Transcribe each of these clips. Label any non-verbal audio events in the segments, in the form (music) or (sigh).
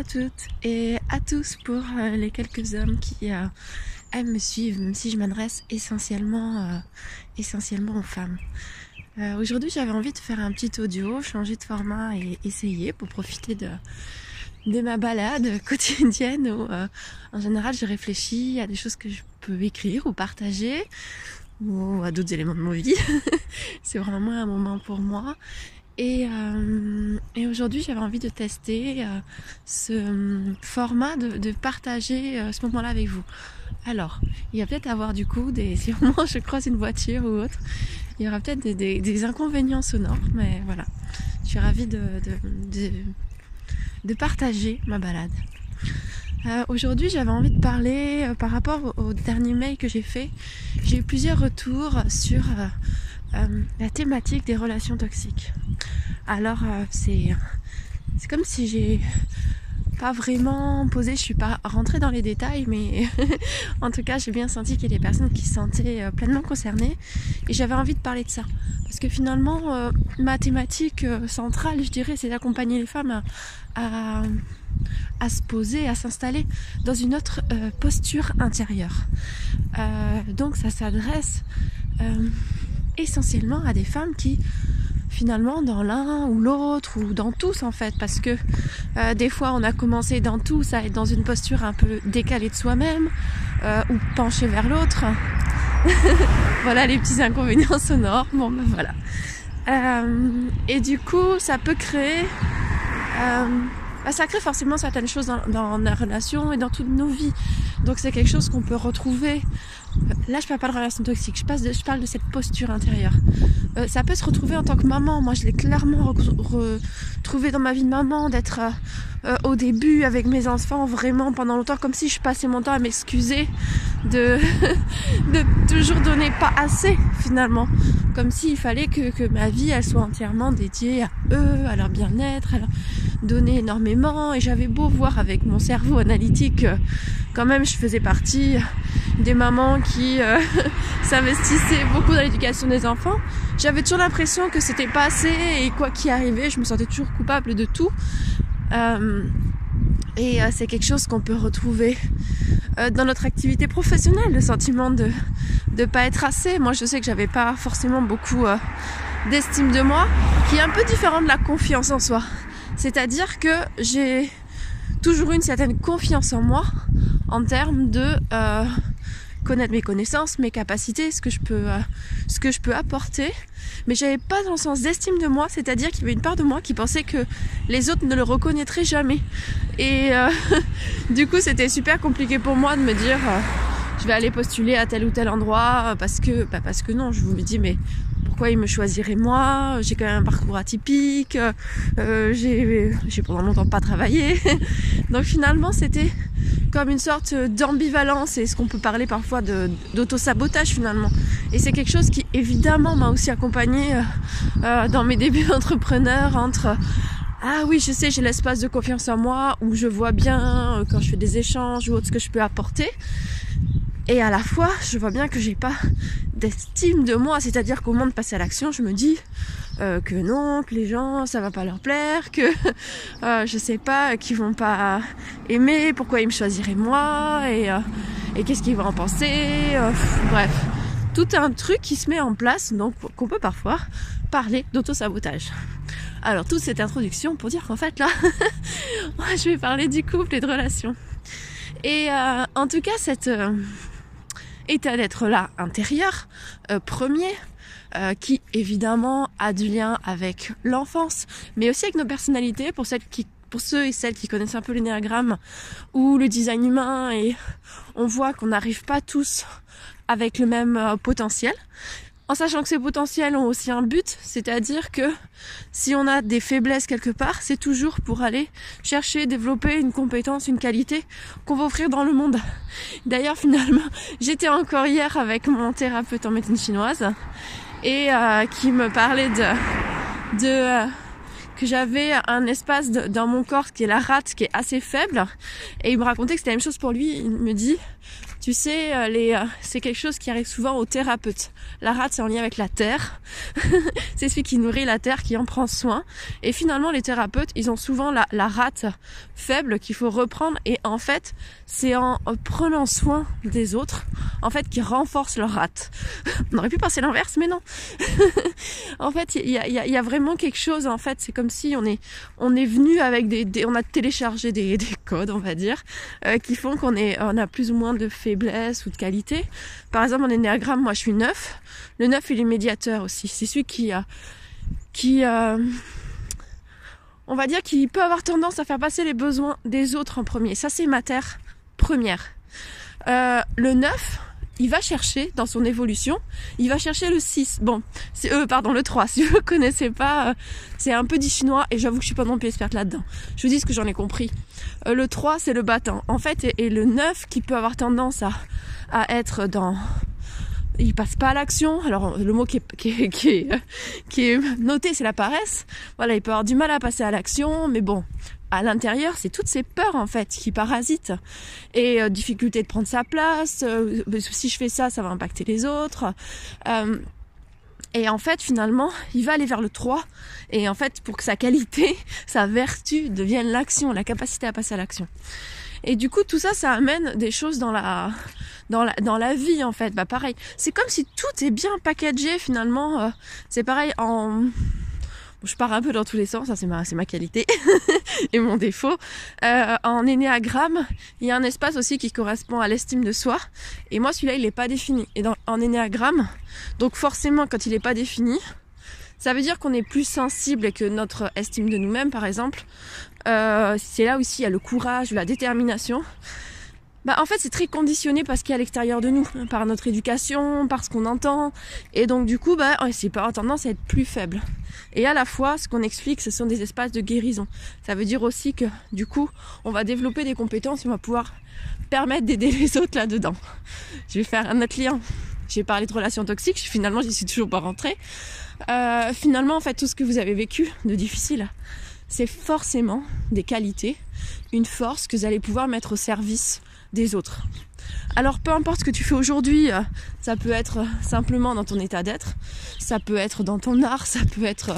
à toutes et à tous pour euh, les quelques hommes qui euh, aiment me suivre, même si je m'adresse essentiellement, euh, essentiellement aux femmes. Aujourd'hui, j'avais envie de faire un petit audio, changer de format et essayer pour profiter de, de ma balade (laughs) quotidienne où, en général, je réfléchis à des choses que je peux écrire ou partager ou à d'autres éléments de ma vie. (laughs) C'est vraiment un moment pour moi et, euh, et aujourd'hui, j'avais envie de tester euh, ce euh, format de, partager ce moment-là avec vous. Alors, il va peut-être avoir du coup des, (laughs) si moins je croise une voiture ou autre, il y aura peut-être des, inconvénients sonores, mais voilà. Je suis ravie de, partager ma balade. Aujourd'hui, j'avais envie de parler par rapport au, dernier mail que j'ai fait. J'ai eu plusieurs retours sur euh, la thématique des relations toxiques. Alors euh, c'est c'est comme si j'ai pas vraiment posé, je suis pas rentrée dans les détails, mais (laughs) en tout cas j'ai bien senti qu'il y a des personnes qui se sentaient euh, pleinement concernées et j'avais envie de parler de ça. Parce que finalement, ma thématique centrale, je dirais, c'est d'accompagner les femmes à, à, se poser, à s'installer dans une autre posture intérieure. Donc ça s'adresse essentiellement à des femmes qui finalement dans l'un ou l'autre ou dans tous en fait. Parce que euh, des fois on a commencé dans tous à être dans une posture un peu décalée de soi-même euh, ou penchée vers l'autre. (laughs) Voilà les petits inconvénients sonores. Bon ben voilà. Euh, et du coup ça peut créer bah, ça crée forcément certaines choses dans, dans la relation et dans toutes nos vies. Donc c'est quelque chose qu'on peut retrouver Là, je parle pas de relation toxique, je, passe je parle de cette posture intérieure. Euh, ça peut se retrouver en tant que maman. Moi, je l'ai clairement retrouvé dans ma vie de maman, d'être euh, euh, au début avec mes enfants, vraiment pendant longtemps, comme si je passais mon temps à m'excuser de, (laughs) de toujours donner pas assez, finalement. Comme s'il fallait que, que ma vie, elle soit entièrement dédiée à eux, à leur bien-être, à leur donner énormément. Et j'avais beau voir avec mon cerveau analytique, quand même, je faisais partie des mamans qui euh, (laughs) s'investissaient beaucoup dans l'éducation des enfants. J'avais toujours l'impression que c'était pas assez et quoi qu'il arrivait, je me sentais toujours coupable de tout. Euh, et euh, c'est quelque chose qu'on peut retrouver euh, dans notre activité professionnelle, le sentiment de de pas être assez. Moi, je sais que j'avais pas forcément beaucoup d'estime de moi, qui est un peu différent de la confiance en soi. C'est-à-dire que j'ai toujours une certaine confiance en moi en termes de connaître mes connaissances, mes capacités, ce que je peux, euh, ce je peux apporter. Mais j'avais pas dans le sens d'estime de moi, c'est-à-dire qu'il y avait une part de moi qui pensait que les autres ne le reconnaîtraient jamais. Et euh, (laughs) du coup, c'était super compliqué pour moi de me dire, euh, je vais aller postuler à tel ou tel endroit parce que, bah parce que non, je vous dis, mais pourquoi il me choisirait moi J'ai quand même un parcours atypique, euh, j'ai pendant longtemps pas travaillé. (laughs) Donc finalement, c'était comme une sorte d'ambivalence et ce qu'on peut parler parfois d'auto-sabotage finalement. Et c'est quelque chose qui évidemment m'a aussi accompagné euh, euh, dans mes débuts (laughs) d'entrepreneur entre ah oui, je sais, j'ai l'espace de confiance en moi où je vois bien euh, quand je fais des échanges ou autre ce que je peux apporter. Et à la fois, je vois bien que j'ai pas d'estime de moi, c'est-à-dire qu'au moment de passer à l'action, je me dis euh, que non, que les gens, ça va pas leur plaire, que (laughs) euh, je sais pas, qu'ils vont pas aimer, pourquoi ils me choisiraient moi, et, euh, et qu'est-ce qu'ils vont en penser, euh, bref, tout un truc qui se met en place, donc qu'on peut parfois parler d'auto-sabotage. Alors toute cette introduction pour dire qu'en fait là, (laughs) je vais parler du couple et de relations. Et euh, en tout cas, cette euh, état d'être là intérieur, euh, premier, euh, qui évidemment a du lien avec l'enfance, mais aussi avec nos personnalités, pour pour ceux et celles qui connaissent un peu l'énéagramme ou le design humain et on voit qu'on n'arrive pas tous avec le même euh, potentiel en sachant que ces potentiels ont aussi un but, c'est-à-dire que si on a des faiblesses quelque part, c'est toujours pour aller chercher, développer une compétence, une qualité qu'on va offrir dans le monde. D'ailleurs, finalement, j'étais encore hier avec mon thérapeute en médecine chinoise et euh, qui me parlait de, euh, que j'avais un espace dans mon corps qui est la rate qui est assez faible et il me racontait que c'était la même chose pour lui. Il me dit tu sais, euh, les, euh, c'est quelque chose qui arrive souvent aux thérapeutes. La rate, c'est en lien avec la terre. (laughs) c'est celui qui nourrit la terre, qui en prend soin. Et finalement, les thérapeutes, ils ont souvent la, rate faible qu'il faut reprendre. Et en fait, c'est en prenant soin des autres, en fait, qui renforce leur rate. (laughs) On aurait pu penser l'inverse, mais non. (laughs) en fait, il y a, y a, vraiment quelque chose. En fait, c'est comme si on est, on est venu avec des, on a téléchargé des, des codes, on va dire, euh, qui font qu'on est, on a plus ou moins de fait faiblesse ou de qualité. Par exemple, en énéagramme, moi je suis neuf. Le neuf, il est médiateur aussi. C'est celui qui a, qui, euh, on va dire, qui peut avoir tendance à faire passer les besoins des autres en premier. Ça, c'est ma terre première. Euh, le 9, il va chercher dans son évolution, il va chercher le 6. Bon, eux, pardon, le 3. (laughs) Si vous ne connaissez pas, euh, c'est un peu du chinois et j'avoue que je suis pas non plus experte là-dedans. Je vous dis ce que j'en ai compris. Euh, le 3, c'est le battant. En fait, et, le 9 qui peut avoir tendance à, être dans il passe pas à l'action. Alors le mot qui est, (laughs) qui est noté, c'est la paresse. Voilà, il peut avoir du mal à passer à l'action, mais bon, à l'intérieur, c'est toutes ces peurs en fait qui parasitent et euh, difficulté de prendre sa place. Euh, si je fais ça, ça va impacter les autres. Euh, et en fait, finalement, il va aller vers le 3. Et en fait, pour que sa qualité, (laughs) sa vertu devienne l'action, la capacité à passer à l'action. Et du coup, tout ça, ça amène des choses dans la, dans la, dans la vie, en fait. Bah, pareil. C'est comme si tout est bien packagé, finalement. c'est pareil en, je pars un peu dans tous les sens, ça c'est ma, c'est ma qualité (laughs) et mon défaut. Euh, en énéagramme, il y a un espace aussi qui correspond à l'estime de soi. Et moi, celui-là, il n'est pas défini. Et dans, en énéagramme, donc forcément, quand il n'est pas défini, ça veut dire qu'on est plus sensible que notre estime de nous-mêmes, par exemple. Euh, c'est là aussi il y a le courage, la détermination. Bah, en fait, c'est très conditionné parce qu'il y a à l'extérieur de nous, par notre éducation, par ce qu'on entend. Et donc, du coup, bah, c'est pas tendance à être plus faible. Et à la fois, ce qu'on explique, ce sont des espaces de guérison. Ça veut dire aussi que, du coup, on va développer des compétences et on va pouvoir permettre d'aider (laughs) les autres là-dedans. Je vais faire un autre lien. J'ai parlé de relations toxiques, finalement, j'y suis toujours pas rentrée. Euh, finalement, en fait, tout ce que vous avez vécu de difficile, c'est forcément des qualités, une force que vous allez pouvoir mettre au service des autres. Alors peu importe ce que tu fais aujourd'hui, euh, ça peut être simplement dans ton état d'être, ça peut être dans ton art, ça peut être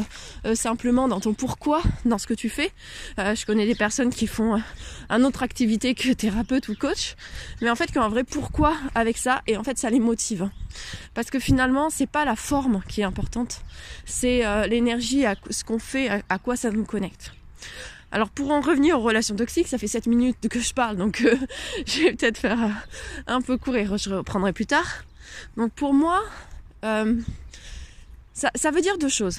euh, simplement dans ton pourquoi, dans ce que tu fais. Euh, je connais des personnes qui font un autre activité que thérapeute ou coach, mais en fait qui ont un vrai pourquoi avec ça et en fait ça les motive. Parce que finalement, c'est pas la forme qui est importante, c'est l'énergie, ce qu'on fait, à quoi ça nous connecte. Alors pour en revenir aux relations toxiques, ça fait 7 minutes que je parle, donc euh, (laughs) je vais peut-être faire euh, un peu court et je reprendrai plus tard. Donc pour moi, euh, ça, veut dire deux choses.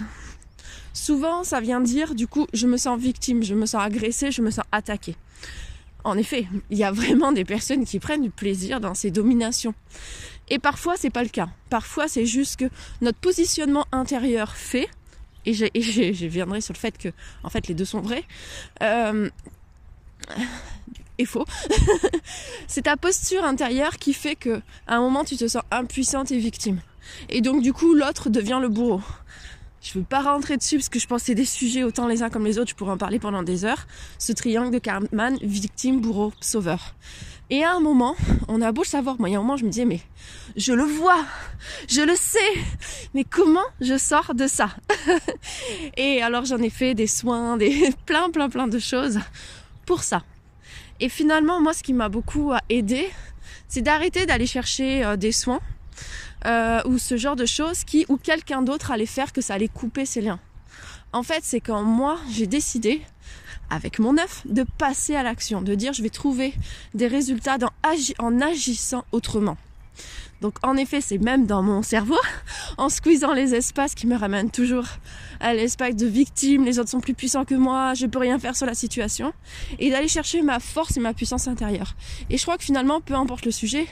Souvent, ça vient dire, du coup, je me sens victime, je me sens agressée, je me sens attaquée. En effet, il y a vraiment des personnes qui prennent du plaisir dans ces dominations. Et parfois, c'est pas le cas. Parfois, c'est juste que notre positionnement intérieur fait et je, (laughs) je, viendrai sur le fait que en fait les deux sont vrais. Euh, et faux. (laughs) C'est ta posture intérieure qui fait que à un moment tu te sens impuissante et victime. Et donc du coup l'autre devient le bourreau. Je veux pas rentrer dessus parce que je pense que c'est des sujets autant les uns comme les autres. Je pourrais en parler pendant des heures. Ce triangle de Cartman victime bourreau sauveur et à un moment, on a beau le savoir, moi, il y a un moment, je me disais, mais je le vois, je le sais, mais comment je sors de ça? (laughs) Et alors, j'en ai fait des soins, des (laughs) plein, plein, plein de choses pour ça. Et finalement, moi, ce qui m'a beaucoup aidé, c'est d'arrêter d'aller chercher euh, des soins euh, ou ce genre de choses qui, ou quelqu'un d'autre allait faire que ça allait couper ses liens. En fait, c'est quand moi, j'ai décidé avec mon œuf, de passer à l'action, de dire je vais trouver des résultats en agissant autrement. Donc en effet, c'est même dans mon cerveau, (laughs) en squeezant les espaces qui me ramènent toujours à l'espace de victime, les autres sont plus puissants que moi, je peux rien faire sur la situation, et d'aller chercher ma force et ma puissance intérieure. Et je crois que finalement, peu importe le sujet,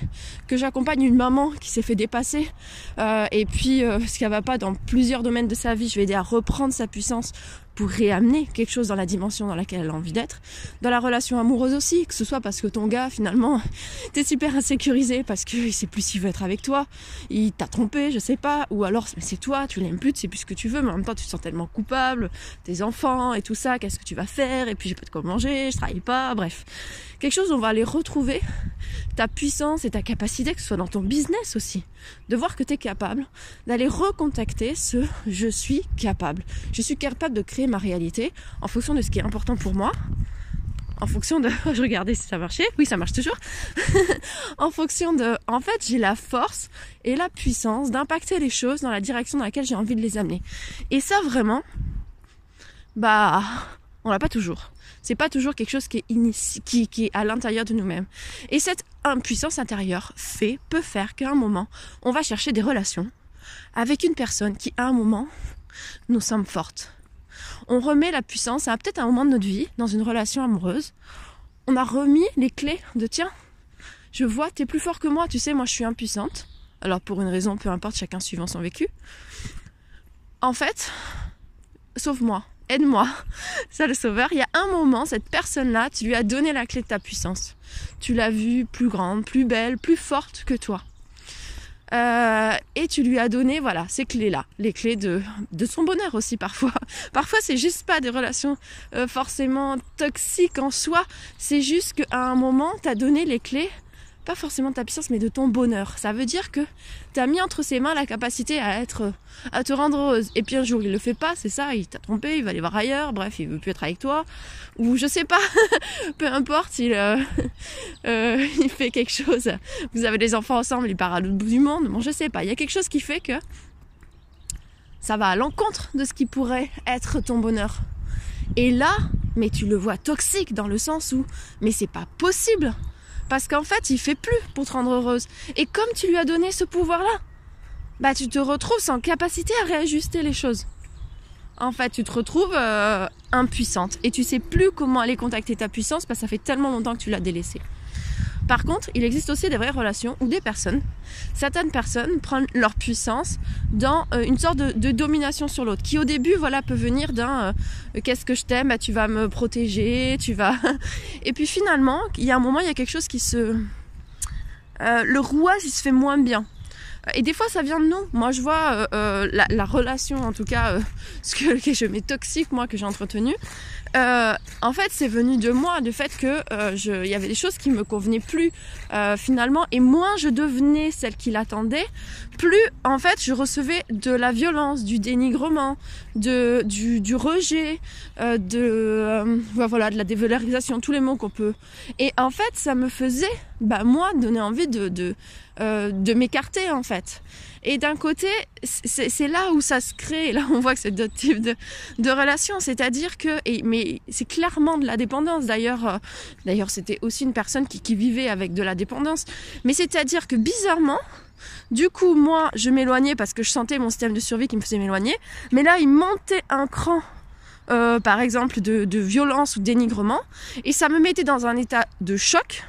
que j'accompagne une maman qui s'est fait dépasser, euh, et puis euh, ce qu'elle va pas dans plusieurs domaines de sa vie, je vais aider à reprendre sa puissance pour réamener quelque chose dans la dimension dans laquelle elle a envie d'être. Dans la relation amoureuse aussi, que ce soit parce que ton gars, finalement, (laughs) t'es super insécurisé parce qu'il sait plus s'il veut être avec toi, il t'a trompé, je sais pas, ou alors c'est toi, tu l'aimes plus, tu sais plus ce que tu veux, mais en même temps tu te sens tellement coupable, tes enfants et tout ça, qu'est-ce que tu vas faire, et puis j'ai pas de quoi manger, je travaille pas, bref. Quelque chose on va aller retrouver ta puissance et ta capacité, que ce soit dans ton business aussi, de voir que tu es capable d'aller recontacter ce je suis capable. Je suis capable de créer ma réalité en fonction de ce qui est important pour moi, en fonction de (laughs) je regardais si ça marchait. Oui ça marche toujours. (laughs) En fonction de en fait j'ai la force et la puissance d'impacter les choses dans la direction dans laquelle j'ai envie de les amener. Et ça vraiment bah on l'a pas toujours. C'est pas toujours quelque chose qui est, à l'intérieur de nous-mêmes. Et cette impuissance intérieure fait peut faire qu'à un moment on va chercher des relations avec une personne qui à un moment nous semble forte on remet la puissance à peut-être un moment de notre vie, dans une relation amoureuse, on a remis les clés de tiens, je vois, t'es plus fort que moi, tu sais, moi je suis impuissante. Alors pour une raison, peu importe, chacun suivant son vécu. En fait, sauve-moi, aide-moi, (laughs) ça le sauveur. Il y a un moment, cette personne-là, tu lui as donné la clé de ta puissance. Tu l'as vue plus grande, plus belle, plus forte que toi. Euh, et tu lui as donné voilà ces clés là les clés de, de son bonheur aussi parfois. (laughs) Parfois c'est juste pas des relations euh, forcément toxiques en soi. C'est juste qu'à un moment tu as donné les clés forcément de ta puissance, mais de ton bonheur. Ça veut dire que tu as mis entre ses mains la capacité à être, à te rendre heureuse. Et puis un jour il le fait pas, c'est ça, il t'a trompé, il va aller voir ailleurs, bref, il veut plus être avec toi, ou je sais pas, (laughs) peu importe, il, euh, (laughs) euh, il fait quelque chose. Vous avez des enfants ensemble, il part à l'autre bout du monde, bon je sais pas, il y a quelque chose qui fait que ça va à l'encontre de ce qui pourrait être ton bonheur. Et là, mais tu le vois toxique dans le sens où, mais c'est pas possible parce qu'en fait, il fait plus pour te rendre heureuse. Et comme tu lui as donné ce pouvoir-là, bah tu te retrouves sans capacité à réajuster les choses. En fait, tu te retrouves euh, impuissante et tu sais plus comment aller contacter ta puissance parce que ça fait tellement longtemps que tu l'as délaissée. Par contre, il existe aussi des vraies relations où des personnes, certaines personnes prennent leur puissance dans euh, une sorte de, domination sur l'autre, qui au début, voilà, peut venir d'un euh, qu'est-ce que je t'aime, bah, tu vas me protéger, tu vas. (laughs) Et puis finalement, il y a un moment, il y a quelque chose qui se, euh, le rouage, il se fait moins bien. Et des fois, ça vient de nous. Moi, je vois la, relation, en tout cas, (laughs) ce que, je mets toxique, moi, que j'ai entretenu. Euh, en fait, c'est venu de moi, du fait que euh, il y avait des choses qui me convenaient plus euh, finalement, et moins je devenais celle qui l'attendait, plus en fait je recevais de la violence, du dénigrement, de du, du rejet, de voilà de la dévalorisation, tous les mots qu'on peut. Et en fait, ça me faisait, bah moi, donner envie de de, de m'écarter en fait. Et d'un côté, c'est là où ça se crée, là on voit que c'est d'autres types de, de relations, c'est-à-dire que, et, mais c'est clairement de la dépendance, d'ailleurs, euh, d'ailleurs c'était aussi une personne qui, qui vivait avec de la dépendance, mais c'est-à-dire que bizarrement, du coup, moi, je m'éloignais parce que je sentais mon système de survie qui me faisait m'éloigner, mais là, il montait un cran euh, par exemple de, de, violence ou de dénigrement, et ça me mettait dans un état de choc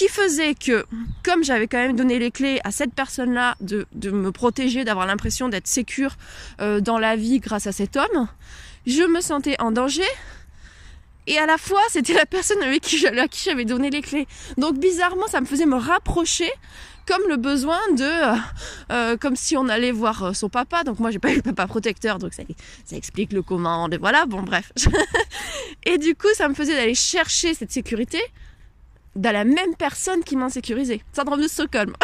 qui faisait que, comme j'avais quand même donné les clés à cette personne-là de, me protéger, d'avoir l'impression d'être sécure euh, dans la vie grâce à cet homme, je me sentais en danger. Et à la fois, c'était la personne avec qui, à qui j'avais donné les clés. Donc bizarrement, ça me faisait me rapprocher comme le besoin de euh, euh comme si on allait voir son papa donc moi j'ai pas eu le papa protecteur donc ça, ça explique le comment et voilà bon bref (laughs) et du coup ça me faisait d'aller chercher cette sécurité dans la même personne qui m'insécurisait. Syndrome de Stockholm.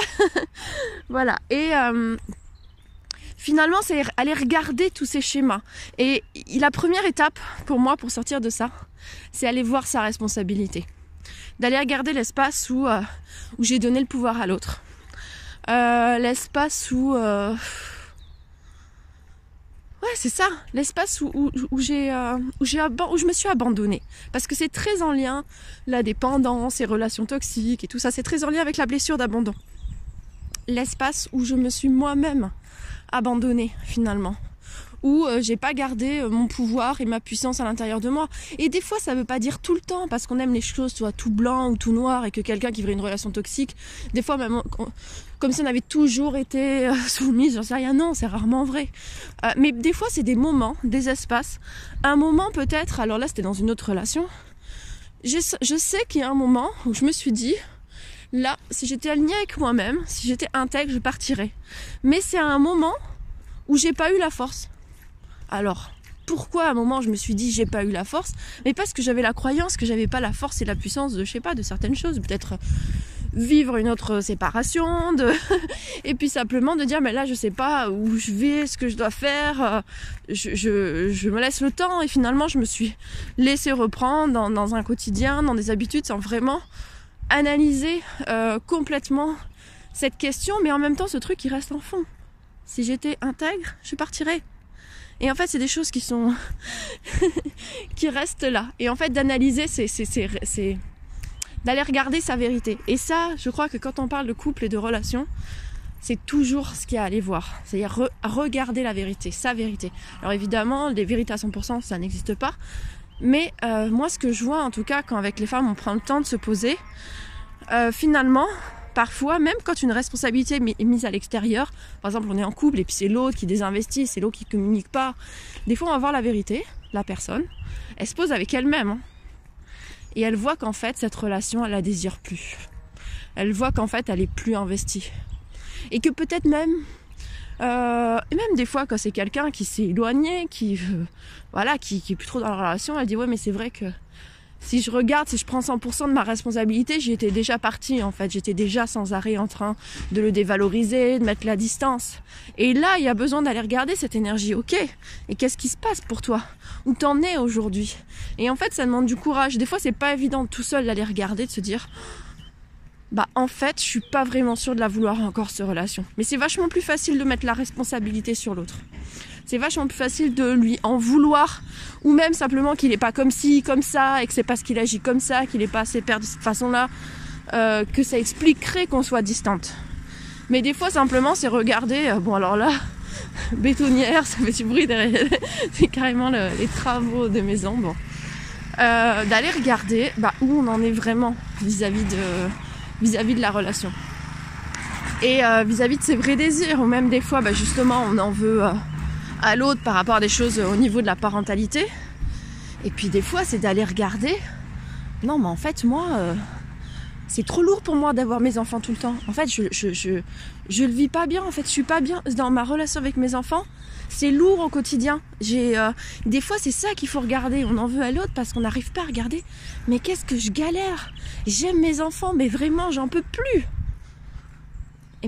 (laughs) voilà. Et euh, finalement, c'est aller regarder tous ces schémas. Et la première étape pour moi, pour sortir de ça, c'est aller voir sa responsabilité. D'aller regarder l'espace où, euh, où j'ai donné le pouvoir à l'autre. Euh, l'espace où Ouais, c'est ça, l'espace euh, où je me suis abandonnée parce que c'est très en lien la dépendance, les relations toxiques et tout ça, c'est très en lien avec la blessure d'abandon. L'espace où je me suis moi-même abandonnée finalement où euh, j'ai pas gardé euh, mon pouvoir et ma puissance à l'intérieur de moi. Et des fois, ça veut pas dire tout le temps parce qu'on aime les choses soit tout blanc ou tout noir et que quelqu'un qui vit une relation toxique, des fois même comme si on avait toujours été euh, (laughs) soumise, j'en sais rien. Non, c'est rarement vrai. mais des fois, c'est des moments, des espaces. Un moment peut-être, alors là, c'était dans une autre relation. Je sais qu'il y a un moment où je me suis dit, là, si j'étais alignée avec moi-même, si j'étais intègre, je partirais. Mais c'est un moment où j'ai pas eu la force. Alors, pourquoi à un moment je me suis dit j'ai pas eu la force? Mais parce que j'avais la croyance que j'avais pas la force et la puissance de je sais pas de certaines choses, peut-être vivre une autre séparation, de (laughs) et puis simplement de dire mais là je sais pas où je vais, ce que je dois faire, je, je, me laisse le temps et finalement je me suis laissé reprendre dans, un quotidien, dans des habitudes sans vraiment analyser euh, complètement cette question, mais en même temps ce truc qui reste en fond. Si j'étais intègre, je partirais. Et en fait, c'est des choses qui sont (laughs) qui restent là. Et en fait, d'analyser, c'est d'aller regarder sa vérité. Et ça, je crois que quand on parle de couple et de relation, c'est toujours ce qu'il y a à aller voir. C'est-à-dire regarder la vérité, sa vérité. Alors évidemment, les vérités à 100%, ça n'existe pas. Mais euh, moi, ce que je vois, en tout cas, quand avec les femmes, on prend le temps de se poser, euh, finalement, parfois, même quand une responsabilité est mise à l'extérieur, par exemple, on est en couple et puis c'est l'autre qui désinvestit, c'est l'autre qui communique pas. Des fois, on va voir la vérité, la personne, elle se pose avec elle-même. Hein. et elle voit qu'en fait, cette relation, elle la désire plus. Elle voit qu'en fait, elle est plus investie. Et que peut-être même, euh, même des fois quand c'est quelqu'un qui s'est éloigné, qui voilà, qui, qui est plus trop dans la relation, elle dit ouais mais c'est vrai que si je regarde, si je prends 100% de ma responsabilité, j'y étais déjà partie en fait. J'étais déjà sans arrêt en train de le dévaloriser, de mettre la distance. Et là, il y a besoin d'aller regarder cette énergie. Ok, et qu'est-ce qui se passe pour toi? Où t'en es aujourd'hui? Et en fait, ça demande du courage. Des fois, c'est pas évident tout seul d'aller regarder, de se dire bah en fait, je suis pas vraiment sûre de la vouloir encore cette relation. Mais c'est vachement plus facile de mettre la responsabilité sur l'autre. C'est vachement plus facile de lui en vouloir ou même simplement qu'il n'est pas comme ci, comme ça et que c'est parce qu'il agit comme ça, qu'il n'est pas assez père de cette façon-là, euh, que ça expliquerait qu'on soit distante. Mais des fois simplement c'est regarder, euh, bon alors là, (laughs) bétonnière, ça fait du bruit derrière, (laughs) c'est carrément les travaux de maison, bon. Euh, d'aller regarder bah, où on en est vraiment vis-à-vis de vis-à-vis de la relation. Et vis-à-vis de ses vrais désirs, ou même des fois, bah, justement, on en veut à l'autre par rapport à des choses au niveau de la parentalité. Et puis des fois, c'est d'aller regarder. Non, mais en fait, moi, euh, c'est trop lourd pour moi d'avoir mes enfants tout le temps. En fait, je, je, je, je le vis pas bien. En fait, je suis pas bien dans ma relation avec mes enfants. C'est lourd au quotidien. J'ai des fois c'est ça qu'il faut regarder. On en veut à l'autre parce qu'on n'arrive pas à regarder. Mais qu'est-ce que je galère? J'aime mes enfants, mais vraiment j'en peux plus.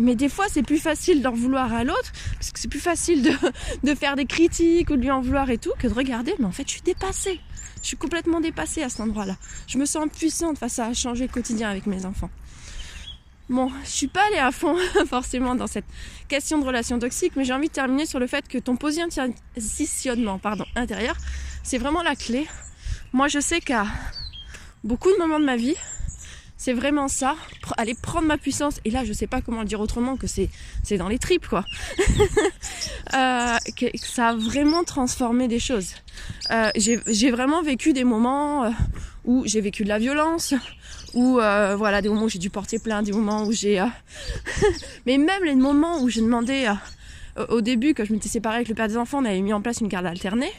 Mais des fois c'est plus facile d'en vouloir à l'autre parce que c'est plus facile (laughs) de, faire des critiques ou de lui en vouloir et tout que de regarder. Mais en fait je suis dépassée. Je suis complètement dépassée à cet endroit-là. Je me sens puissante face à changer le quotidien avec mes enfants. Bon, je suis pas allée à fond (laughs) forcément dans cette question de relation toxique, mais j'ai envie de terminer sur le fait que ton positionnement pardon, intérieur, c'est vraiment la clé. Moi, je sais qu'à beaucoup de moments de ma vie, c'est vraiment ça, aller prendre ma puissance. Et là, je sais pas comment le dire autrement que c'est c'est dans les tripes quoi. (laughs) euh, que, ça a vraiment transformé des choses. Euh, j'ai vraiment vécu des moments euh, où j'ai vécu de la violence, où euh, voilà des moments où j'ai dû porter plainte, des moments où j'ai, euh, (laughs) mais même les moments où j'ai demandé au début quand je m'étais séparée avec le père des enfants, on avait mis en place une garde alternée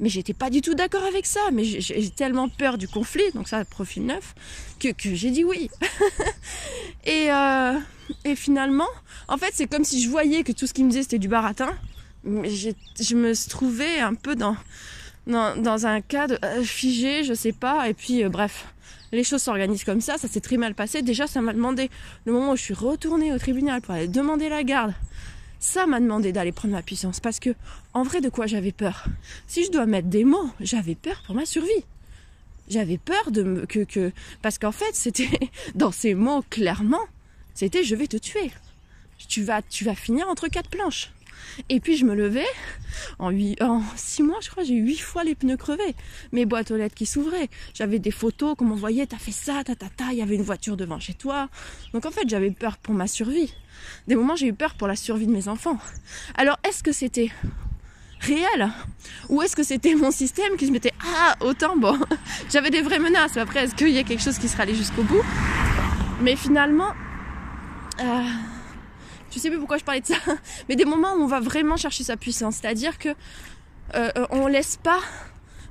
mais j'étais pas du tout d'accord avec ça. Mais j'ai tellement peur du conflit, donc ça, profil neuf, que, que j'ai dit oui. (laughs) et, euh, et finalement, en fait, c'est comme si je voyais que tout ce qu'il me disait c'était du baratin. Mais je me trouvais un peu dans, dans, dans un cadre euh, figé, je sais pas. Et puis, euh, bref, les choses s'organisent comme ça. Ça s'est très mal passé. Déjà, ça m'a demandé le moment où je suis retournée au tribunal pour aller demander la garde ça m'a demandé d'aller prendre ma puissance parce que, en vrai, de quoi j'avais peur? Si je dois mettre des mots, j'avais peur pour ma survie. J'avais peur de me, que, que, parce qu'en fait, c'était, (laughs) dans ces mots, clairement, c'était je vais te tuer. Tu vas, tu vas finir entre quatre planches. Et puis je me levais, en, 8, en six mois, je crois, j'ai eu huit fois les pneus crevés. Mes boîtes aux lettres qui s'ouvraient. J'avais des photos qu'on m'envoyait, t'as fait ça, ta ta il y avait une voiture devant chez toi. Donc en fait, j'avais peur pour ma survie. Des moments, j'ai eu peur pour la survie de mes enfants. Alors, est-ce que c'était réel ou est-ce que c'était mon système qui se mettait ah autant bon (laughs) j'avais des vraies menaces après est-ce qu'il y a quelque chose qui sera allé jusqu'au bout? Mais finalement euh, je sais plus pourquoi je parlais de ça, (laughs) mais des moments où on va vraiment chercher sa puissance, c'est-à-dire que euh, on laisse pas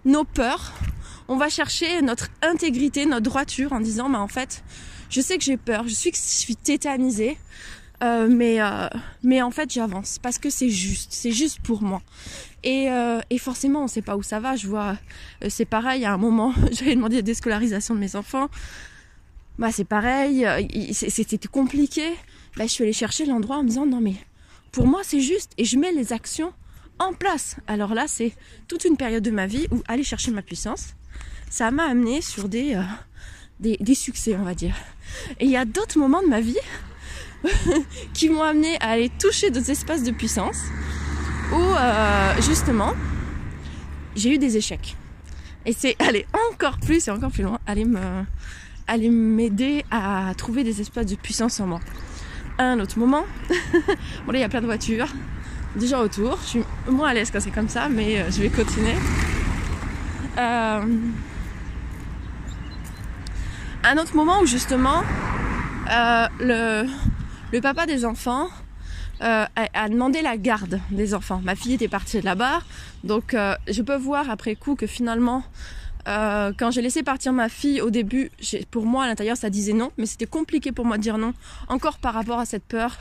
nos peurs, on va chercher notre intégrité, notre droiture en disant, bah en fait, je sais que j'ai peur, je suis tétanisée, euh, mais euh, mais en fait j'avance parce que c'est juste, c'est juste pour moi. Et, euh, forcément on sait pas où ça va. Je vois, euh, c'est pareil. À un moment, (laughs) j'avais demandé la déscolarisation de mes enfants. Bah c'est pareil, euh, c'était compliqué. Bah je suis allée chercher l'endroit en me disant non mais pour moi c'est juste et je mets les actions en place. Alors là c'est toute une période de ma vie où aller chercher ma puissance, ça m'a amené sur des, euh, des des succès on va dire. Et il y a d'autres moments de ma vie (laughs) qui m'ont amené à aller toucher d'autres espaces de puissance où euh, justement j'ai eu des échecs. Et c'est aller encore plus et encore plus loin, aller me aller m'aider à trouver des espaces de puissance en moi. Un autre moment, (laughs) bon là il y a plein de voitures, gens autour, je suis moins à l'aise quand c'est comme ça, mais euh, je vais continuer. Euh, un autre moment où justement euh, le, papa des enfants a, a demandé la garde des enfants. Ma fille était partie là-bas, donc je peux voir après coup que finalement, euh, quand j'ai laissé partir ma fille au début, pour moi à l'intérieur ça disait non, mais c'était compliqué pour moi de dire non, encore par rapport à cette peur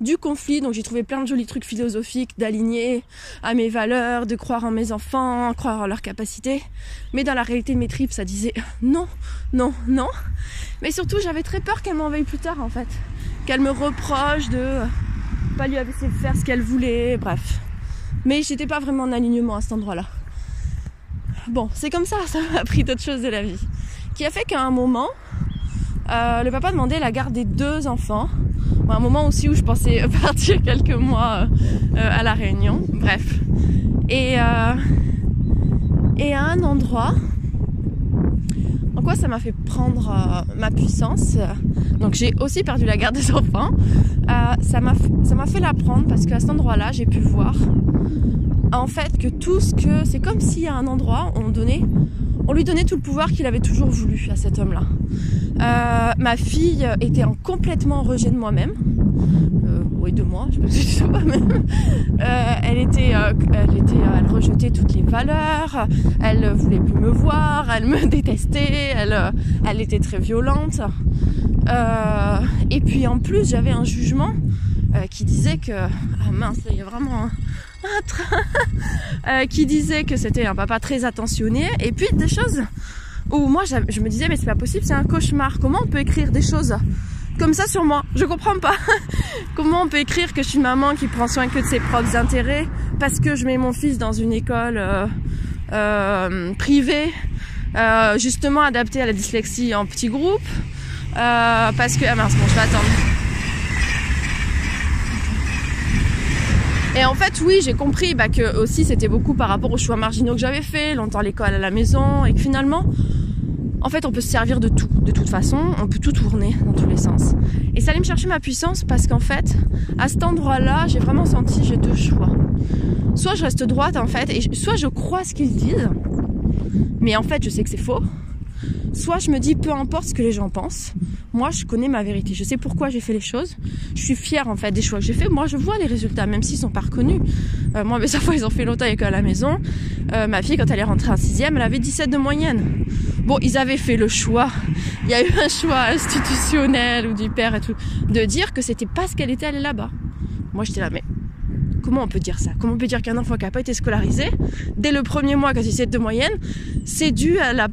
du conflit. Donc j'ai trouvé plein de jolis trucs philosophiques d'aligner à mes valeurs, de croire en mes enfants, croire en leurs capacités. Mais dans la réalité de mes tripes, ça disait non, non, non. Mais surtout, j'avais très peur qu'elle m'en veuille plus tard en fait, qu'elle me reproche de pas lui laisser faire ce qu'elle voulait, bref. Mais j'étais pas vraiment en alignement à cet endroit-là. Bon, c'est comme ça, ça m'a appris d'autres choses de la vie. Qui a fait qu'à un moment, euh, le papa demandait la garde des deux enfants. Un moment aussi où je pensais (laughs) partir quelques mois euh, à la Réunion. Bref. Et, euh, et à un endroit, en quoi ça m'a fait prendre euh, ma puissance. Donc j'ai aussi perdu la garde des (laughs) enfants. Ça m'a ça m'a fait la prendre parce qu'à cet endroit-là, j'ai pu voir en fait que tout ce que c'est comme si à un endroit on donnait on lui donnait tout le pouvoir qu'il avait toujours voulu à cet homme-là. Euh, ma fille était en complètement rejet de moi-même. Euh, oui, de moi, je me suis dit moi-même. Euh, elle était, euh, elle était, elle rejetait toutes les valeurs. Elle voulait plus me voir. Elle me (laughs) détestait. Elle, euh, elle était très violente. Euh, et puis en plus, j'avais un jugement qui disait que ah mince, il y a vraiment un, (laughs) euh, qui disait que c'était un papa très attentionné. Et puis des choses où moi je me disais mais c'est pas possible, c'est un cauchemar. Comment on peut écrire des choses comme ça sur moi? Je comprends pas. (laughs) Comment on peut écrire que je suis une maman qui prend soin que de ses propres intérêts parce que je mets mon fils dans une école euh, euh, privée, justement adaptée à la dyslexie en petits groupes, parce que ah mince bon je vais attendre. Et en fait, oui, j'ai compris bah, que aussi c'était beaucoup par rapport aux choix marginaux que j'avais fait, longtemps l'école à la maison, et que finalement, en fait, on peut se servir de tout, de toute façon, on peut tout tourner dans tous les sens. Et ça allait me chercher ma puissance parce qu'en fait, à cet endroit-là, j'ai vraiment senti j'ai deux choix. Soit je reste droite en fait, et soit je crois ce qu'ils disent, mais en fait, je sais que c'est faux. Soit je me dis peu importe ce que les gens pensent, moi je connais ma vérité, je sais pourquoi j'ai fait les choses, je suis fière en fait des choix que j'ai fait, moi je vois les résultats même s'ils sont pas reconnus. Euh, moi mes (laughs) enfants ils ont fait longtemps à la maison, Euh, ma fille quand elle est rentrée en sixième elle avait 17 de moyenne. Bon ils avaient fait le choix, il y a eu un choix institutionnel ou du père et tout, de dire que c'était parce qu'elle était allée là-bas. Moi j'étais là mais Comment on peut dire ça? Comment on peut dire qu'un enfant qui n'a pas été scolarisé, dès le premier mois, quand il s'est de moyenne, c'est dû à la...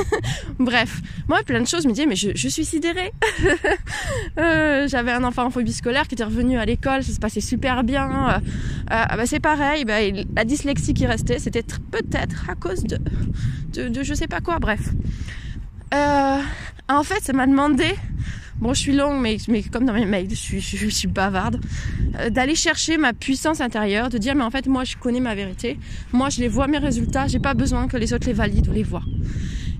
(laughs) Bref, moi, plein de choses, me disais, mais je, suis sidérée. (laughs) Euh, J'avais un enfant en phobie scolaire qui était revenu à l'école, ça se passait super bien. Euh, euh, bah, c'est pareil, bah, la dyslexie qui restait, c'était tr- peut-être à cause de, de, de je sais pas quoi, bref. En fait, ça m'a demandé Bon, je suis longue, mais, mais comme dans mes mails, je suis, bavarde. Euh, d'aller chercher ma puissance intérieure, de dire, mais en fait, moi, je connais ma vérité. Moi, je les vois, mes résultats. J'ai pas besoin que les autres les valident ou les voient.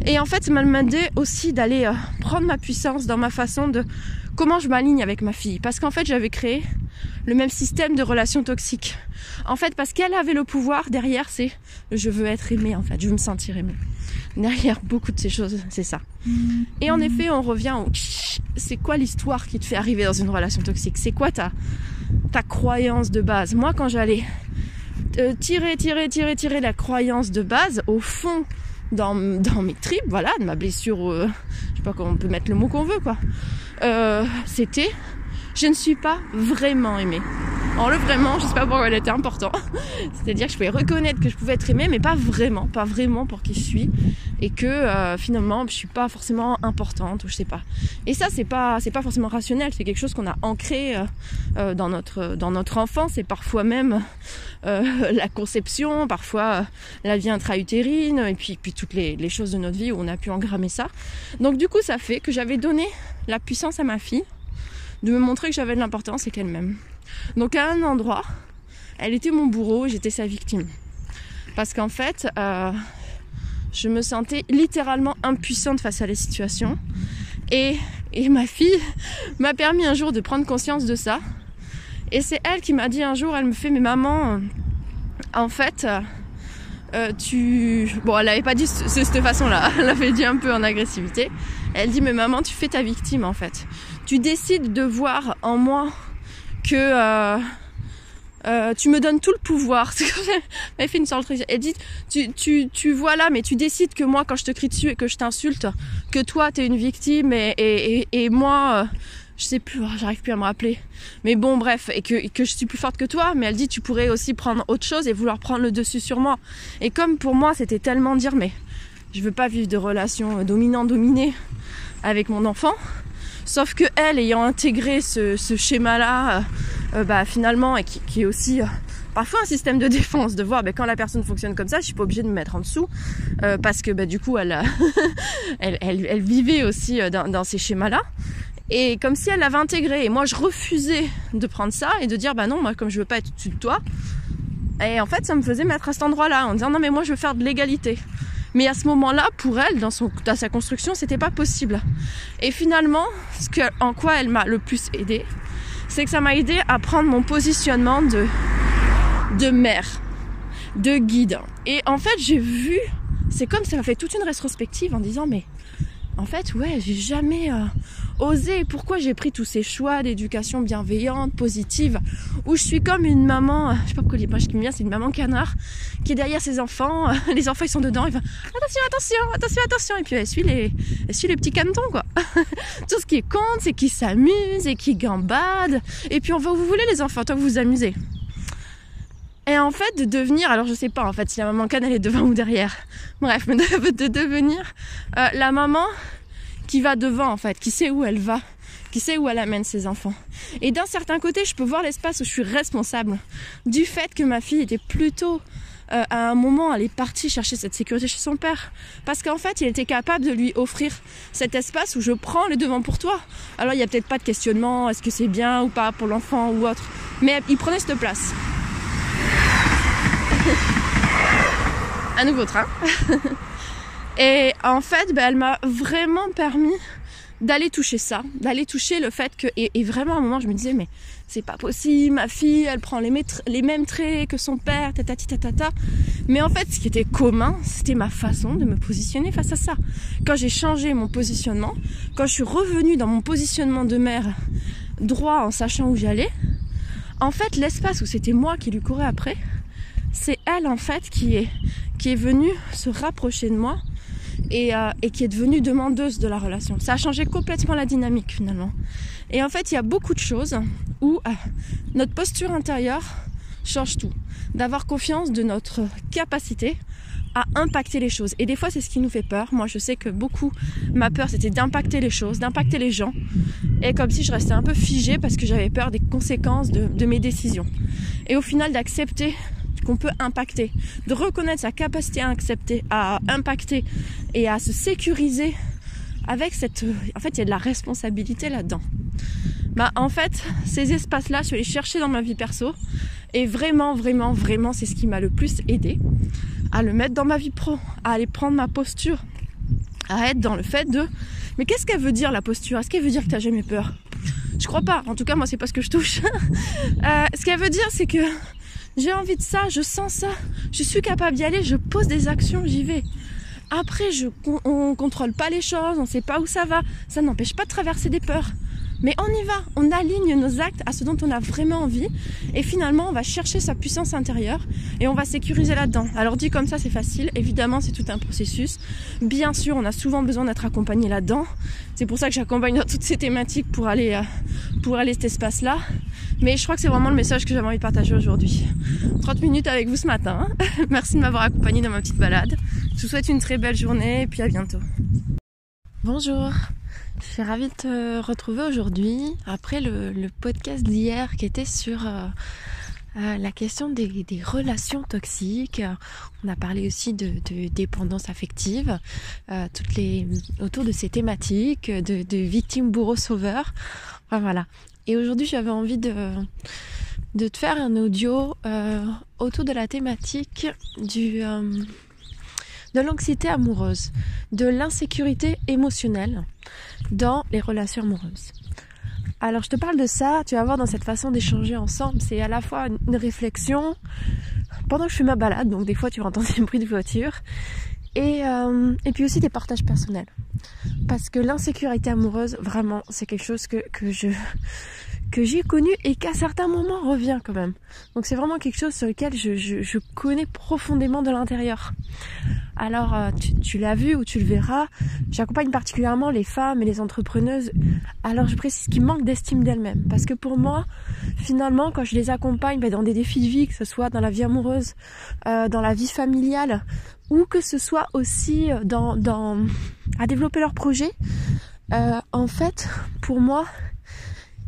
Et en fait, ça m'a demandé aussi d'aller euh, prendre ma puissance dans ma façon de comment je m'aligne avec ma fille? Parce qu'en fait, j'avais créé le même système de relations toxiques. En fait, parce qu'elle avait le pouvoir, derrière, c'est je veux être aimée, en fait. Je veux me sentir aimée. Derrière beaucoup de ces choses, c'est ça. Et en effet, on revient au c'est quoi l'histoire qui te fait arriver dans une relation toxique? C'est quoi ta, croyance de base Moi, quand j'allais euh, tirer, tirer, tirer, tirer la croyance de base, au fond dans, dans mes tripes, voilà, de ma blessure, euh, je sais pas comment on peut mettre le mot qu'on veut, quoi. Euh, c'était, je ne suis pas vraiment aimée. En le vraiment, je sais pas pourquoi elle était important. (laughs) C'est-à-dire que je pouvais reconnaître que je pouvais être aimée, mais pas vraiment, pas vraiment pour qui je suis, et que euh, finalement je suis pas forcément importante ou je sais pas. Et ça c'est pas c'est pas forcément rationnel, c'est quelque chose qu'on a ancré euh, euh, dans notre dans notre enfance et parfois même (laughs) la conception, parfois la vie intra-utérine et puis puis toutes les, les choses de notre vie où on a pu engrammer ça. Donc du coup ça fait que j'avais donné la puissance à ma fille de me montrer que j'avais de l'importance et qu'elle m'aime. Donc à un endroit, elle était mon bourreau, j'étais sa victime. Parce qu'en fait, euh, je me sentais littéralement impuissante face à la situation. Et, et ma fille (laughs) m'a permis un jour de prendre conscience de ça. Et c'est elle qui m'a dit un jour, elle me fait, mais maman, en fait, euh, tu... Bon, elle n'avait pas dit de cette façon-là, (laughs) elle l'avait dit un peu en agressivité. Elle dit, mais maman, tu fais ta victime en fait. Tu décides de voir en moi que euh, euh, tu me donnes tout le pouvoir. (laughs) Elle fait une sorte Elle dit, tu, tu, tu vois là, mais tu décides que moi, quand je te crie dessus et que je t'insulte, que toi, t'es une victime et, et, et, moi, je sais plus, oh, j'arrive plus à me rappeler. Mais bon, bref, et que, je suis plus forte que toi. Mais elle dit, tu pourrais aussi prendre autre chose et vouloir prendre le dessus sur moi. Et comme pour moi, c'était tellement dire, mais je veux pas vivre de relations dominant-dominé avec mon enfant. Sauf que elle, ayant intégré ce, schéma-là, euh, euh, bah, finalement, et qui, est aussi euh, parfois un système de (laughs) défense, de voir bah, quand la personne fonctionne comme ça, je suis pas obligée de me mettre en dessous, parce que bah, du coup, elle, (laughs) vivait aussi dans, ces schémas-là. Et comme si elle l'avait intégré. Et moi, je refusais de prendre ça et de dire, bah non, moi, comme je veux pas être au-dessus de toi. Et en fait, ça me faisait mettre à cet endroit-là, en disant, non, mais moi, je veux faire de l'égalité. Mais à ce moment-là, pour elle, dans, son, dans sa construction, c'était pas possible. Et finalement, ce que, en quoi elle m'a le plus aidé, c'est que ça m'a aidé à prendre mon positionnement de, de mère, de guide. Et en fait, j'ai vu, c'est comme ça m'a fait toute une rétrospective en disant, mais en fait, ouais, j'ai jamais euh, osé. Pourquoi j'ai pris tous ces choix d'éducation bienveillante, positive, où je suis comme une maman, euh, je sais pas pourquoi l'image qui me vient, c'est une maman canard qui est derrière ses enfants. Euh, (laughs) les enfants ils sont dedans, il va attention, attention, attention, attention, et puis elle suit les, petits canetons quoi. (laughs) Tout ce qui compte, c'est qu'ils s'amusent et qu'ils gambadent. Et puis on va où vous voulez les enfants, tant que vous vous amusez. Et en fait, de devenir, alors je sais pas en fait si la maman canne elle est devant ou derrière. Bref, (laughs) de, devenir euh, la maman qui va devant en fait, qui sait où elle va, qui sait où elle amène ses enfants. Et d'un certain côté, je peux voir l'espace où je suis responsable du fait que ma fille était plutôt euh, à un moment, elle est partie chercher cette sécurité chez son père. Parce qu'en fait, il était capable de lui offrir cet espace où je prends le devant pour toi. Alors, il n'y a peut-être pas de questionnement, est-ce que c'est bien ou pas pour l'enfant ou autre. Mais il prenait cette place. (laughs) un nouveau train. (laughs) Et en fait, ben, elle m'a vraiment permis d'aller toucher ça, d'aller toucher le fait que et, vraiment à un moment je me disais mais c'est pas possible, ma fille elle prend les, mêmes traits que son père, tatati tatata. Mais en fait ce qui était commun c'était ma façon de me positionner face à ça. Quand j'ai changé mon positionnement, quand je suis revenue dans mon positionnement de mère droit en sachant où j'allais, en fait l'espace où c'était moi qui lui courais après, c'est elle en fait qui est, qui est venue se rapprocher de moi et, euh, et, qui est devenue demandeuse de la relation. Ça a changé complètement la dynamique finalement. Et en fait, il y a beaucoup de choses où euh, notre posture intérieure change tout. D'avoir confiance de notre capacité à impacter les choses. Et des fois, c'est ce qui nous fait peur. Moi, je sais que beaucoup, ma peur, c'était d'impacter les choses, d'impacter les gens. Et comme si je restais un peu figée parce que j'avais peur des conséquences de mes décisions. Et au final, d'accepter qu'on peut impacter, de reconnaître sa capacité à accepter, à impacter et à se sécuriser avec cette... En fait, il y a de la responsabilité là-dedans. Bah, en fait, ces espaces-là, je suis allée chercher dans ma vie perso et vraiment, vraiment, vraiment, c'est ce qui m'a le plus aidé à le mettre dans ma vie pro, à aller prendre ma posture, à être dans le fait de... Mais qu'est-ce qu'elle veut dire la posture? Est-ce qu'elle veut dire que tu n'as jamais peur? Je crois pas. En tout cas, moi, c'est pas ce que je touche. (laughs) euh, ce qu'elle veut dire, c'est que j'ai envie de ça, je sens ça, je suis capable d'y aller, je pose des actions, j'y vais. Après, je, on contrôle pas les choses, on sait pas où ça va. Ça n'empêche pas de traverser des peurs. Mais on y va, on aligne nos actes à ce dont on a vraiment envie et finalement on va chercher sa puissance intérieure et on va sécuriser là-dedans. Alors dit comme ça c'est facile, évidemment c'est tout un processus. Bien sûr on a souvent besoin d'être accompagné là-dedans. C'est pour ça que j'accompagne dans toutes ces thématiques pour aller, euh, pour aller cet espace-là. Mais je crois que c'est vraiment le message que j'avais envie de partager aujourd'hui. 30 minutes avec vous ce matin. (laughs) Merci de m'avoir accompagné dans ma petite balade. Je vous souhaite une très belle journée et puis à bientôt. Bonjour, je suis ravie de te retrouver aujourd'hui après le, podcast d'hier qui était sur euh, euh, la question des, relations toxiques. On a parlé aussi de, dépendance affective, euh, toutes les autour de ces thématiques de, de victime bourreau voilà. Et aujourd'hui j'avais envie de de te faire un audio autour de la thématique du de l'anxiété amoureuse, de l'insécurité émotionnelle dans les relations amoureuses. Alors je te parle de ça, tu vas voir dans cette façon d'échanger ensemble, c'est à la fois une réflexion pendant que je fais ma balade, donc des fois tu vas entendre (laughs) des bruits de voiture, et, euh, et puis aussi des partages personnels. Parce que l'insécurité amoureuse, vraiment, c'est quelque chose que, que je que j'ai connu et qu'à certains moments revient quand même. Donc c'est vraiment quelque chose sur lequel je, je, je connais profondément de l'intérieur. Alors euh, tu, tu l'as vu ou tu le verras, j'accompagne particulièrement les femmes et les entrepreneuses. Alors je précise qu'ils manquent d'estime d'elles-mêmes. Parce que pour moi, finalement, quand je les accompagne ben, dans des défis de vie, que ce soit dans la vie amoureuse, euh, dans la vie familiale, ou que ce soit aussi euh, dans, dans à développer leur projet, euh, en fait, pour moi,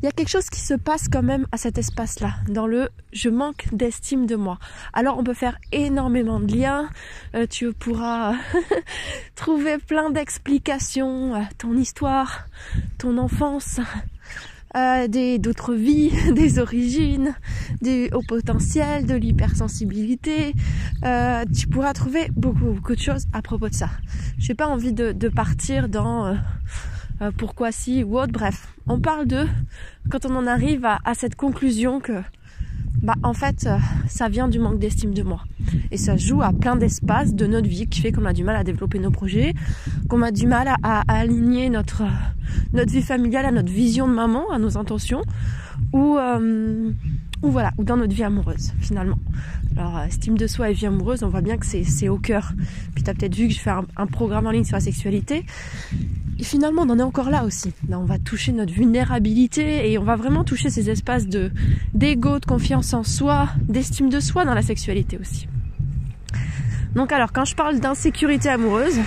il y a quelque chose qui se passe quand même à cet espace-là, dans le je manque d'estime de moi. Alors on peut faire énormément de liens, euh, tu pourras (laughs) trouver plein d'explications, ton histoire, ton enfance, des d'autres vies, (laughs) des origines, du haut potentiel, de l'hypersensibilité. Euh, tu pourras trouver beaucoup beaucoup de choses à propos de ça. J'ai pas envie de, partir dans euh, pourquoi si ou autre. Bref, on parle de quand on en arrive à, cette conclusion que bah en fait euh, ça vient du manque d'estime de moi et ça joue à plein d'espaces de notre vie qui fait qu'on a du mal à développer nos projets qu'on a du mal à, aligner notre notre vie familiale à notre vision de maman à nos intentions ou euh, ou voilà ou dans notre vie amoureuse finalement alors estime de soi et vie amoureuse on voit bien que c'est au cœur puis tu as peut-être vu que je fais un programme en ligne sur la sexualité et finalement, on en est encore là aussi. Là, on va toucher notre vulnérabilité et on va vraiment toucher ces espaces de d'ego, de confiance en soi, d'estime de soi dans la sexualité aussi. Donc alors, quand je parle d'insécurité amoureuse,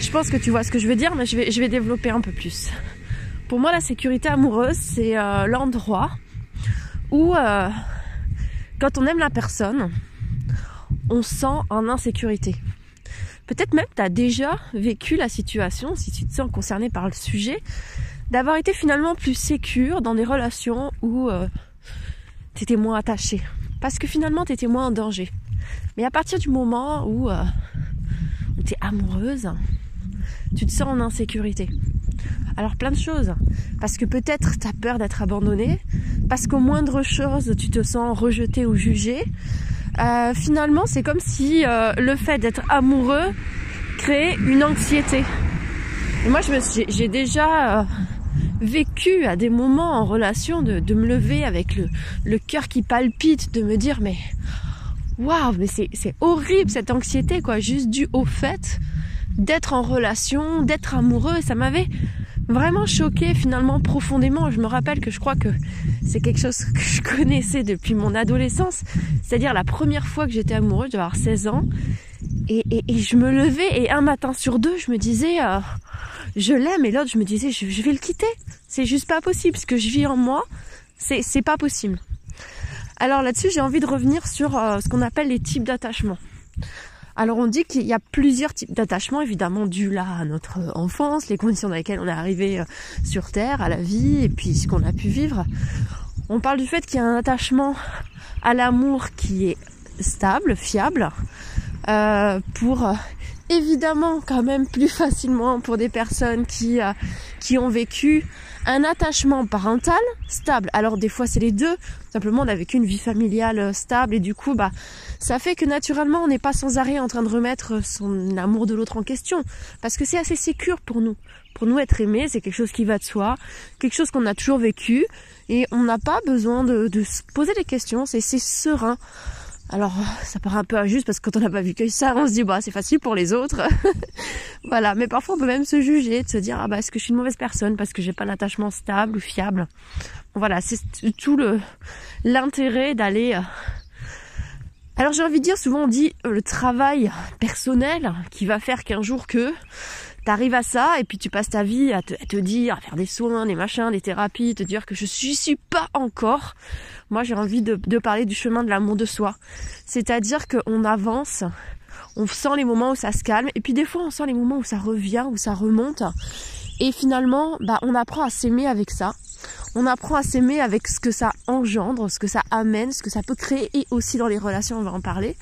je pense que tu vois ce que je veux dire, mais je vais, je vais développer un peu plus. Pour moi, la sécurité amoureuse, c'est euh, l'endroit où, euh, quand on aime la personne, on sent en insécurité. Peut-être même tu as déjà vécu la situation, si tu te sens concerné par le sujet, d'avoir été finalement plus sécure dans des relations où euh, tu étais moins attaché. Parce que finalement tu étais moins en danger. Mais à partir du moment où, euh, où tu es amoureuse, tu te sens en insécurité. Alors plein de choses. Parce que peut-être tu as peur d'être abandonné, parce qu'au moindre chose tu te sens rejeté ou jugé, euh, finalement, c'est comme si euh, le fait d'être amoureux créait une anxiété. Et moi, j'ai déjà euh, vécu à des moments en relation de, me lever avec le, cœur qui palpite, de me dire mais waouh, mais c'est horrible cette anxiété quoi, juste dû au fait d'être en relation, d'être amoureux. Ça m'avait vraiment choqué finalement profondément. Je me rappelle que je crois que c'est quelque chose que je connaissais depuis mon adolescence. C'est-à-dire la première fois que j'étais amoureuse, je devais avoir 16 ans. Et, je me levais et un matin sur deux, je me disais, euh, je l'aime. Et l'autre, je me disais, je, vais le quitter. C'est juste pas possible. Ce que je vis en moi, c'est, c'est pas possible. Alors là-dessus, j'ai envie de revenir sur euh, ce qu'on appelle les types d'attachement. Alors on dit qu'il y a plusieurs types d'attachements, évidemment dus là à notre enfance, les conditions dans lesquelles on est arrivé euh, sur Terre, à la vie, et puis ce qu'on a pu vivre. On parle du fait qu'il y a un attachement à l'amour qui est stable, fiable, euh, pour évidemment quand même plus (laughs) facilement pour des personnes qui, euh, qui ont vécu un attachement parental stable. Alors des fois c'est les deux, simplement on a vécu une vie familiale euh, stable et du coup bah ça fait que naturellement on n'est pas sans arrêt en train de remettre son amour de l'autre en question parce que c'est assez sécure pour nous. Pour nous être aimé, c'est quelque chose qui va de soi, quelque chose qu'on a toujours vécu et on n'a pas besoin de, de se poser des questions, c'est serein. Alors, ça paraît un peu injuste parce que quand on n'a pas vu que ça, on se dit, bah, c'est facile pour les autres. (laughs) voilà. Mais parfois, on peut même se juger, de se dire, ah, bah, est-ce que je suis une mauvaise personne parce que j'ai pas d'attachement stable ou fiable? Voilà. C'est tout le, l'intérêt d'aller, euh, alors j'ai envie de dire, souvent on dit euh, le travail personnel qui va faire qu'un jour que t'arrives à ça et puis tu passes ta vie à te, dire, à faire des soins, des machins, des thérapies, te dire que je suis, suis pas encore. Moi j'ai envie de, de, parler du chemin de l'amour de soi. C'est-à-dire qu'on avance, on sent les moments où ça se calme et puis des fois on sent les moments où ça revient, où ça remonte. Et finalement, bah, on apprend à s'aimer avec ça. On apprend à s'aimer avec ce que ça engendre, ce que ça amène, ce que ça peut créer et aussi dans les relations, on va en parler.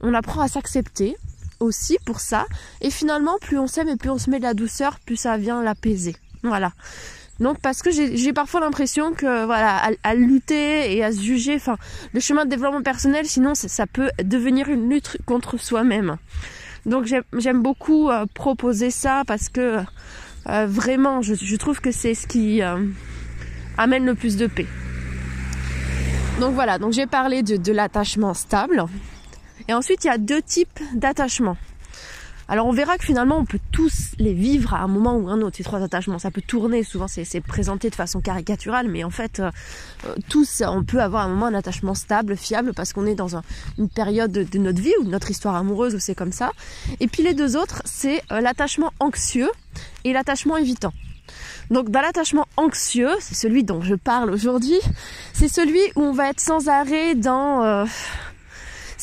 On apprend à s'accepter, aussi pour ça. Et finalement, plus on s'aime et plus on se met de la douceur, plus ça vient l'apaiser. Voilà. Donc parce que j'ai parfois l'impression que voilà à, lutter et à se juger, enfin le chemin de développement personnel, sinon ça peut devenir une lutte contre soi-même. Donc j'aime beaucoup euh, proposer ça parce que euh, vraiment je, trouve que c'est ce qui euh, amène le plus de paix. Donc voilà, donc j'ai parlé de l'attachement stable, et ensuite, il y a deux types d'attachements. Alors on verra que finalement on peut tous les vivre à un moment ou un autre, ces trois attachements. Ça peut tourner, souvent c'est présenté de façon caricaturale, mais en fait euh, euh, tous on peut avoir à un moment un attachement stable, fiable, parce qu'on est dans une période de, notre vie ou de notre histoire amoureuse où c'est comme ça. Et puis les deux autres, c'est euh, l'attachement anxieux et l'attachement évitant. Donc dans l'attachement anxieux, c'est celui dont je parle aujourd'hui, c'est celui où on va être sans arrêt dans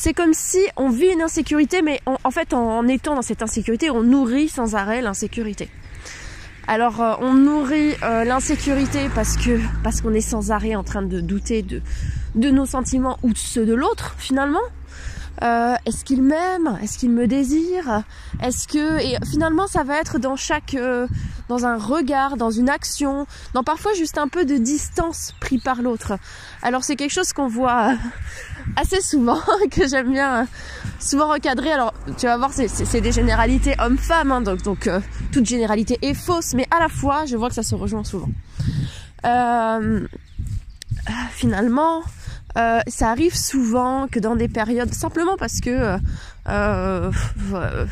c'est comme si on vit une insécurité, mais en fait, en, étant dans cette insécurité, on nourrit sans arrêt l'insécurité. Alors, euh, on nourrit euh, l'insécurité parce que parce qu'on est sans arrêt en train de douter de de nos sentiments ou de ceux de l'autre, finalement. Euh, est-ce qu'il m'aime? Est-ce qu'il me désire? Est-ce que et finalement ça va être dans chaque dans un regard, dans une action, dans parfois juste un peu de distance pris par l'autre. Alors c'est quelque chose qu'on voit assez souvent (laughs) que j'aime bien euh, souvent recadrer. Alors tu vas voir c'est des généralités hommes-femmes hein, donc donc toute généralité est fausse mais à la fois je vois que ça se rejoint souvent. finalement euh, ça arrive souvent que dans des périodes, simplement parce que euh, euh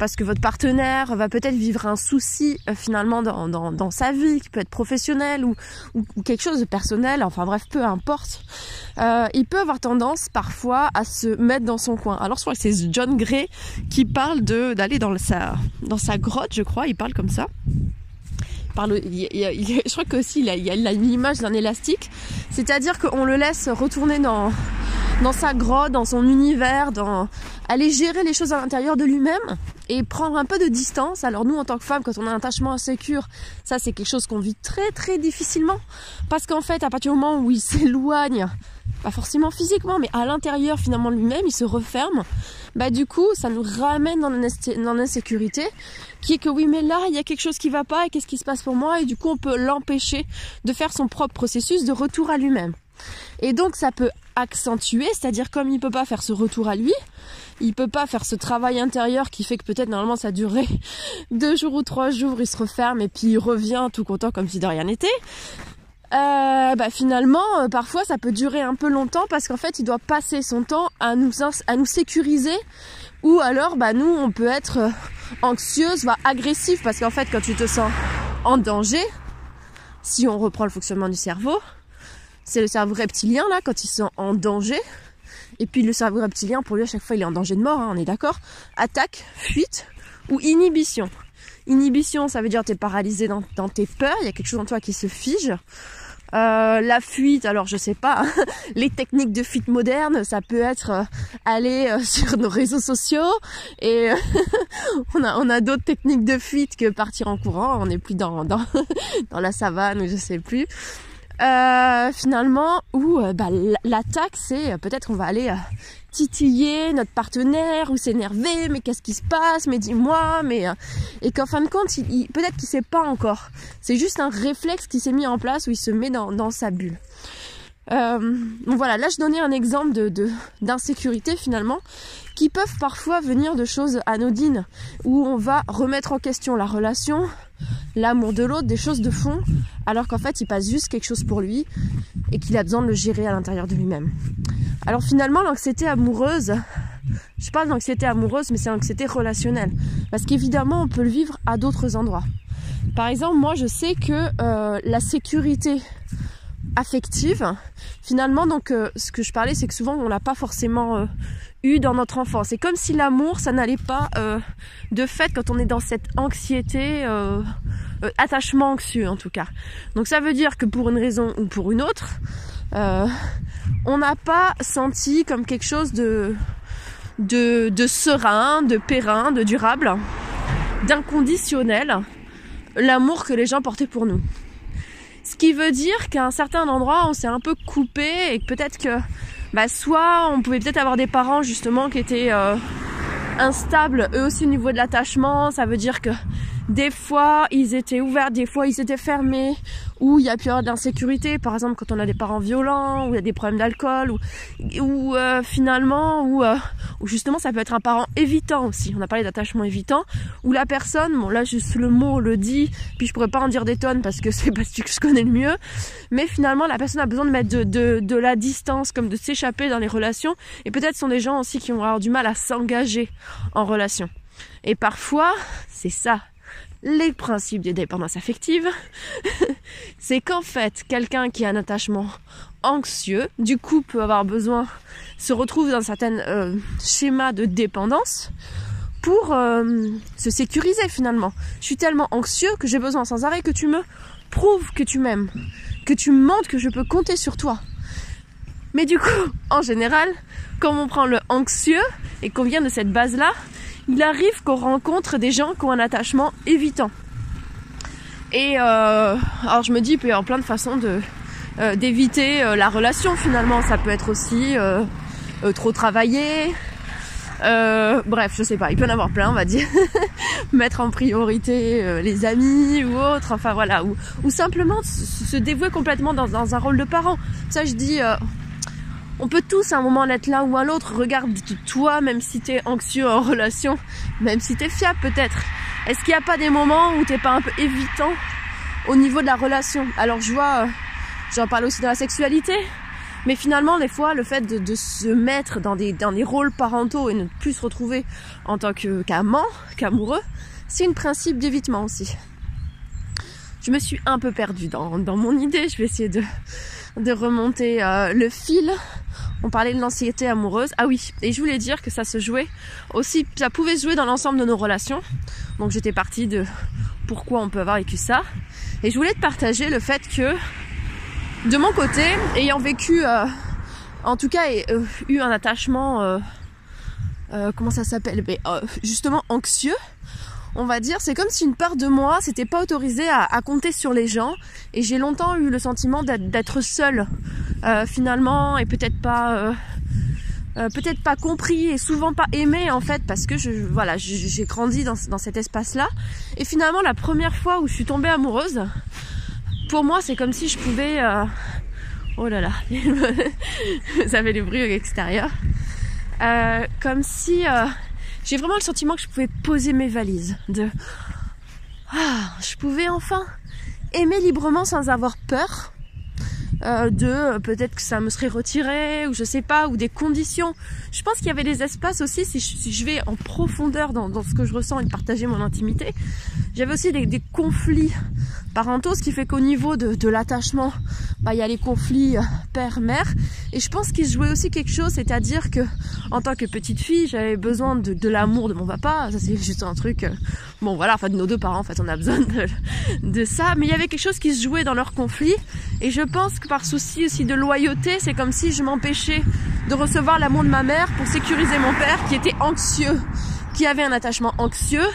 parce que votre partenaire va peut-être vivre un souci euh, finalement dans, dans, dans, sa vie, qui peut être professionnel ou, ou, quelque chose de personnel, enfin bref, peu importe. Euh, il peut avoir tendance parfois à se mettre dans son coin. Alors je crois que c'est John Gray qui parle de d'aller dans sa dans sa grotte, je crois, il parle comme ça je crois qu'aussi il, il y a l'image d'un élastique, c'est-à-dire qu'on le laisse retourner dans, sa grotte, dans son univers, aller gérer les choses à l'intérieur de lui-même et prendre un peu de distance. Alors nous, en tant que femmes, quand on a un attachement insécure, ça c'est quelque chose qu'on vit très très difficilement parce qu'en fait, à partir du moment où il (laughs) s'éloigne, pas forcément physiquement, mais à l'intérieur finalement lui-même, il se referme. Bah du coup, ça nous ramène dans l'insécurité, qui est que oui, mais là, il y a quelque chose qui va pas et qu'est-ce qui se passe pour moi? Et du coup, on peut l'empêcher de faire son propre processus de retour à lui-même. Et donc ça peut accentuer, c'est-à-dire comme il peut pas faire ce retour à lui, il peut pas faire ce travail intérieur qui fait que peut-être normalement ça durerait (laughs) deux jours ou trois jours, il se referme et puis il revient tout content comme si de rien n'était. Euh, bah finalement, euh, parfois ça peut durer un peu longtemps parce qu'en fait il doit passer son temps à nous, à nous sécuriser ou alors bah nous on peut être euh, anxieuse, va agressif parce qu'en fait quand tu te sens en danger, si on reprend le fonctionnement du cerveau, c'est le cerveau reptilien là quand il se sent en danger. Et puis le cerveau reptilien pour lui à chaque fois il est en danger de mort, hein, on est d'accord. Attaque, fuite ou inhibition. Inhibition, ça veut dire tu es paralysé dans, dans, tes peurs, il y a quelque chose en toi qui se fige. Euh, la fuite, alors je sais pas, (laughs) les techniques de fuite modernes, ça peut être euh, aller euh, (laughs) sur nos réseaux sociaux et (laughs) on a d'autres techniques de fuite que partir en courant, on n'est plus dans dans dans la savane ou je sais plus. Euh, finalement où euh, bah, l'attaque c'est peut-être on va aller titiller notre partenaire ou s'énerver mais qu'est-ce qui se passe mais dis-moi mais et qu'en fin de compte peut-être qu'il sait pas encore. C'est juste un réflexe qui s'est mis en place où il se met dans sa bulle euh, voilà là je donnais un exemple de d'insécurité finalement qui peuvent parfois venir de choses anodines, où on va remettre en question la relation, l'amour de l'autre, des choses de fond, alors qu'en fait il passe juste quelque chose pour lui et qu'il a besoin de le gérer à l'intérieur de lui-même. Alors finalement l'anxiété amoureuse, je parle d'anxiété amoureuse mais c'est l'anxiété relationnelle, parce qu'évidemment on peut le vivre à d'autres endroits. Par exemple moi je sais que euh, la sécurité affective. Finalement, donc, euh, ce que je parlais, c'est que souvent, on l'a pas forcément euh, eu dans notre enfance. C'est comme si l'amour, ça n'allait pas euh, de fait quand on est dans cette anxiété, attachement anxieux en tout cas. Donc, ça veut dire que pour une raison ou pour une autre, on n'a pas senti comme quelque chose de, de, de serein, de périn, de durable, d'inconditionnel, l'amour que les gens portaient pour nous. Ce qui veut dire qu'à un certain endroit, on s'est un peu coupé et que peut-être que bah, soit on pouvait peut-être avoir des parents justement qui étaient euh, instables eux aussi au niveau de l'attachement. Ça veut dire que des fois ils étaient ouverts, des fois ils étaient fermés, où il y a de l'insécurité, par exemple quand on a des parents violents, ou il y a des problèmes d'alcool, ou, ou euh, finalement, ou, euh, ou justement ça peut être un parent évitant aussi. On a parlé d'attachement évitant, où la personne, bon là juste le mot le dit, puis je pourrais pas en dire des tonnes parce que (laughs) c'est pas ce que je connais le mieux, mais finalement la personne a besoin de mettre de, de, de la distance, comme de s'échapper dans les relations, et peut-être sont des gens aussi qui vont avoir du mal à s'engager en relation. Et parfois, c'est ça les principes des dépendances affectives, (laughs) c'est qu'en fait, quelqu'un qui a un attachement anxieux, du coup peut avoir besoin, se retrouve dans un certain euh, schéma de dépendance pour euh, se sécuriser finalement. Je suis tellement anxieux que j'ai besoin sans arrêt que tu me prouves que tu m'aimes, que tu me montres que je peux compter sur toi. Mais du coup, en général, quand on prend le anxieux et qu'on vient de cette base-là, il arrive qu'on rencontre des gens qui ont un attachement évitant. Et euh, alors je me dis, il peut y avoir plein de façons euh, d'éviter euh, la relation finalement. Ça peut être aussi trop travailler. bref, je sais pas, il peut y en avoir plein, on va dire. (laughs) Mettre en priorité les amis ou autre, enfin voilà, ou, simplement se dévouer complètement dans, un rôle de parent. Ça, je dis, on peut tous à un moment en être là ou à l'autre. Regarde toi, même si t'es anxieux en relation, même si t'es fiable peut-être. Est-ce qu'il n'y a pas des moments où t'es pas un peu évitant au niveau de la relation? Alors je vois, euh, j'en parle aussi dans la sexualité, mais finalement des fois le fait de, se mettre dans des, dans rôles parentaux et ne plus se retrouver en tant qu'amant, qu'amoureux, c'est un principe d'évitement aussi. Je me suis un peu perdue dans, dans mon idée, je vais essayer de, de remonter euh, le fil. On parlait de l'anxiété amoureuse. Ah oui, et je voulais dire que ça se jouait aussi, ça pouvait se jouer dans l'ensemble de nos relations. Donc j'étais partie de pourquoi on peut avoir vécu ça. Et je voulais te partager le fait que, de mon côté, ayant vécu, euh, en tout cas, euh, eu un attachement, comment ça s'appelle? Justement anxieux on va dire, c'est comme si une part de moi s'était pas autorisée à, compter sur les gens. Et j'ai longtemps eu le sentiment d'être seule euh, finalement et peut-être pas euh, euh, peut-être pas compris et souvent pas aimé en fait parce que je voilà j'ai grandi dans, dans cet espace là et finalement la première fois où je suis tombée amoureuse pour moi c'est comme si je pouvais oh là là (laughs) vous avez les bruits extérieurs comme si j'ai vraiment le sentiment que je pouvais poser mes valises. De ah, je pouvais enfin aimer librement sans avoir peur euh, de euh, peut-être que ça me serait retiré ou je sais pas ou des conditions. Je pense qu'il y avait des espaces aussi si je, vais en profondeur dans, ce que je ressens et de partager mon intimité. J'avais aussi des, conflits parentaux, ce qui fait qu'au niveau de, l'attachement, bah il y a les conflits euh, père-mère et je pense qu'il se jouait aussi quelque chose, c'est-à-dire que en tant que petite fille, j'avais besoin de, l'amour de mon papa. Ça c'est juste un truc. bon voilà, enfin de nos deux parents, en fait, on a besoin de, de ça. Mais il y avait quelque chose qui se jouait dans leur conflit et je pense que par souci aussi de loyauté, c'est comme si je m'empêchais de recevoir l'amour de ma mère pour sécuriser mon père qui était anxieux, qui avait un attachement anxieux.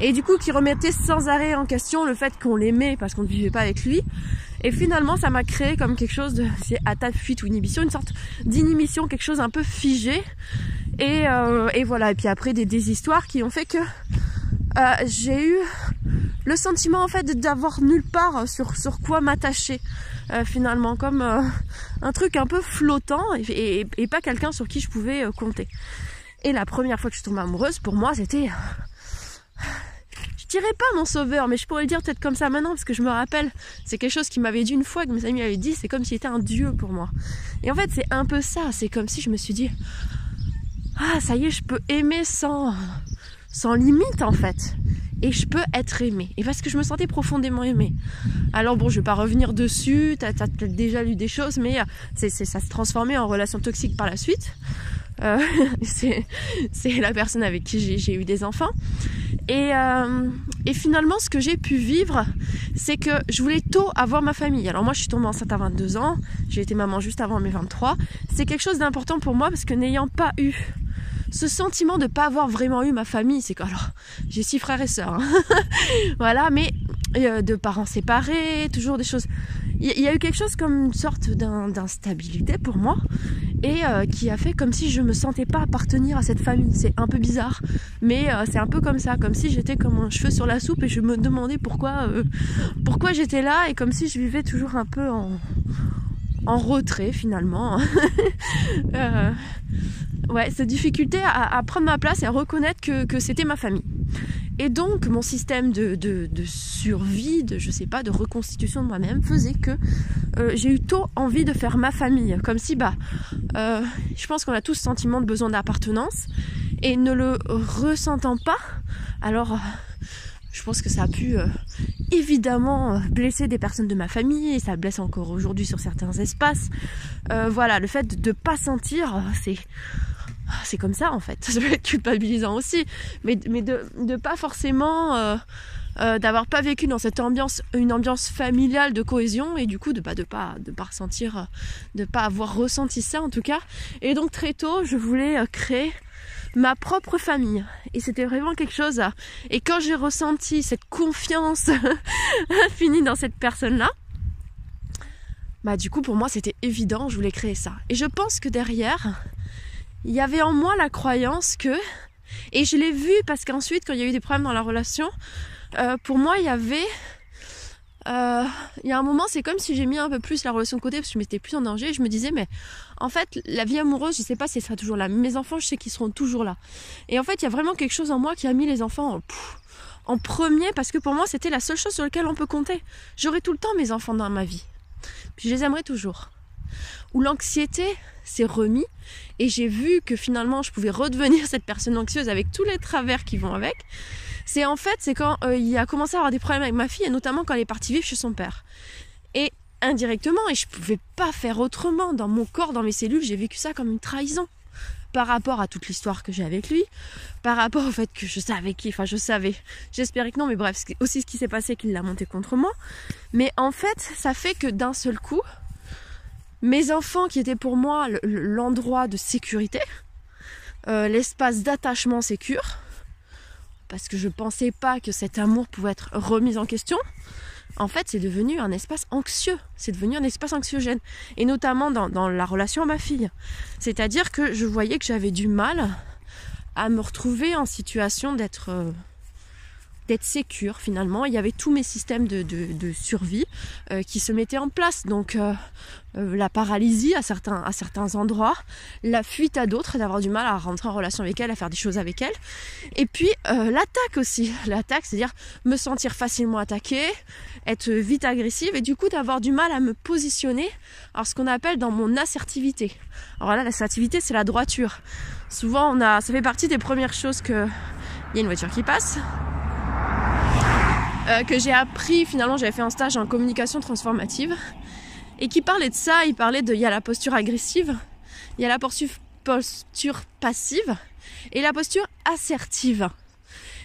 et du coup qui remettait sans arrêt en question le fait qu'on l'aimait parce qu'on ne vivait pas avec lui. Et finalement, ça m'a créé comme quelque chose de, c'est à ta fuite ou inhibition, une sorte d'inhibition, quelque chose un peu figé. Et, euh, et voilà. Et puis après des, des histoires qui ont fait que euh, j'ai eu le sentiment en fait d'avoir nulle part sur quoi m'attacher euh, finalement, comme euh, un truc un peu flottant et, pas quelqu'un sur qui je pouvais compter. Et la première fois que je suis tombée amoureuse, pour moi, c'était je dirais pas mon sauveur, mais je pourrais le dire peut-être comme ça maintenant, parce que je me rappelle, c'est quelque chose qui m'avait dit une fois, que mes amis avaient dit, c'est comme s'il était un dieu pour moi. Et en fait, c'est un peu ça, c'est comme si je me suis dit, ah, ça y est, je peux aimer sans, sans limite, en fait. Et je peux être aimée. Et parce que je me sentais profondément aimée. Alors bon, je vais pas revenir dessus, t'as as, déjà lu des choses, mais c'est ça se transformait en relation toxique par la suite. Euh, (laughs) c'est la personne avec qui j'ai eu des enfants. Euh, et finalement, ce que j'ai pu vivre, c'est que je voulais tôt avoir ma famille. Alors moi, je suis tombée enceinte à 22 ans, j'ai été maman juste avant mes 23. C'est quelque chose d'important pour moi parce que n'ayant pas eu ce sentiment de pas avoir vraiment eu ma famille, c'est que alors j'ai six frères et sœurs, hein. (laughs) voilà, mais euh, de parents séparés, toujours des choses. Il y, a eu quelque chose comme une sorte d'instabilité pour moi et euh, qui a fait comme si je me sentais pas appartenir à cette famille. C'est un peu bizarre, mais euh, c'est un peu comme ça, comme si j'étais comme un cheveu sur la soupe et je me demandais pourquoi, pourquoi j'étais là et comme si je vivais toujours un peu en, retrait finalement. (laughs) ouais, cette difficulté à, prendre ma place et à reconnaître que, c'était ma famille. Et donc mon système de, survie, de je sais pas, de reconstitution de moi-même faisait que euh, j'ai eu tôt envie de faire ma famille. Comme si bah euh, je pense qu'on a tous ce sentiment de besoin d'appartenance et ne le ressentant pas, alors je pense que ça a pu euh, évidemment blesser des personnes de ma famille et ça blesse encore aujourd'hui sur certains espaces. Euh, voilà, le fait de ne pas sentir, c'est c'est comme ça en fait. (laughs) Ça peut être culpabilisant aussi, mais, mais de ne pas forcément euh, euh, d'avoir pas vécu dans cette ambiance, une ambiance familiale de cohésion et du coup de pas de pas de pas ressentir, de pas avoir ressenti ça en tout cas. Et donc très tôt, je voulais euh, créer ma propre famille et c'était vraiment quelque chose. Et quand j'ai ressenti cette confiance (laughs) infinie dans cette personne là. Bah du coup pour moi c'était évident, je voulais créer ça. Et je pense que derrière, il y avait en moi la croyance que, et je l'ai vu parce qu'ensuite, quand il y a eu des problèmes dans la relation, euh, pour moi, il y avait, euh, il y a un moment, c'est comme si j'ai mis un peu plus la relation de côté parce que je m'étais plus en danger. je me disais, mais en fait, la vie amoureuse, je sais pas si elle sera toujours là. Mes enfants, je sais qu'ils seront toujours là. Et en fait, il y a vraiment quelque chose en moi qui a mis les enfants en, en premier parce que pour moi, c'était la seule chose sur laquelle on peut compter. J'aurai tout le temps mes enfants dans ma vie. Puis je les aimerai toujours où l'anxiété s'est remis et j'ai vu que finalement je pouvais redevenir cette personne anxieuse avec tous les travers qui vont avec. C'est en fait, c'est quand euh, il a commencé à avoir des problèmes avec ma fille et notamment quand elle est partie vivre chez son père. Et indirectement, et je pouvais pas faire autrement, dans mon corps, dans mes cellules, j'ai vécu ça comme une trahison par rapport à toute l'histoire que j'ai avec lui, par rapport au fait que je savais qui, enfin je savais, j'espérais que non, mais bref, c'est aussi ce qui s'est passé qu'il l'a monté contre moi. Mais en fait, ça fait que d'un seul coup, mes enfants qui étaient pour moi l'endroit de sécurité, euh, l'espace d'attachement sécure, parce que je pensais pas que cet amour pouvait être remis en question, en fait c'est devenu un espace anxieux, c'est devenu un espace anxiogène, et notamment dans, dans la relation à ma fille. C'est-à-dire que je voyais que j'avais du mal à me retrouver en situation d'être... Euh, d'être sécure finalement. Il y avait tous mes systèmes de, survie euh, qui se mettaient en place. Donc euh, euh, la paralysie à certains, à certains endroits, la fuite à d'autres, d'avoir du mal à rentrer en relation avec elle, à faire des choses avec elle. Et puis l'attaque aussi. L'attaque, c'est-à-dire me sentir facilement attaquée, être vite agressive et du coup d'avoir du mal à me positionner. Alors ce qu'on appelle dans mon assertivité. Alors là, l'assertivité, c'est la droiture. Souvent, on a, ça fait partie des premières choses que il y a une voiture qui passe, euh, que j'ai appris finalement j'avais fait un stage en communication transformative. Et qui parlait de ça il parlait de il y a la posture agressive il y a la posture, passive et la posture assertive.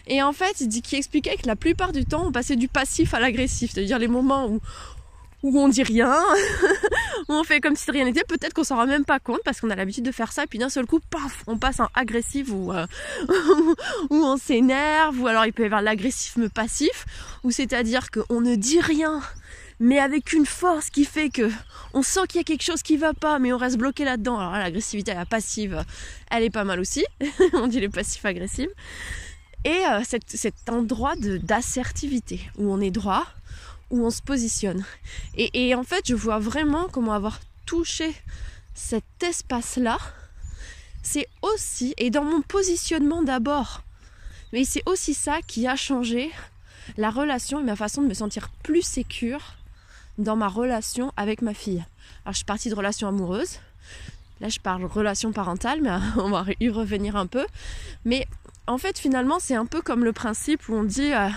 Et en fait il dit qui expliquait que la plupart du temps on passait du passif à l'agressif. C'est-à-dire les moments où où on dit rien (laughs) on fait comme si de rien n'était. Peut-être qu'on s'en rend même pas compte parce qu'on a l'habitude de faire ça. Puis d'un seul coup, paf, on passe en agressif ou, euh, (laughs) ou on s'énerve. Ou alors il peut y avoir l'agressisme passif, où c'est-à-dire qu'on ne dit rien mais avec une force qui fait que on sent qu'il y a quelque chose qui va pas, mais on reste bloqué là-dedans. Alors l'agressivité passive, elle est pas mal aussi. (laughs) on dit les passifs agressifs. Et euh, cet, endroit d'assertivité où on est droit, on se positionne. Et, en fait, je vois vraiment comment avoir touché cet espace-là, c'est aussi, et dans mon positionnement d'abord, mais c'est aussi ça qui a changé la relation et ma façon de me sentir plus sécure dans ma relation avec ma fille. Alors je suis partie de relation amoureuse. Là je parle relation parentale, mais (laughs) on va y revenir un peu. Mais en fait finalement c'est un peu comme le principe où on dit euh,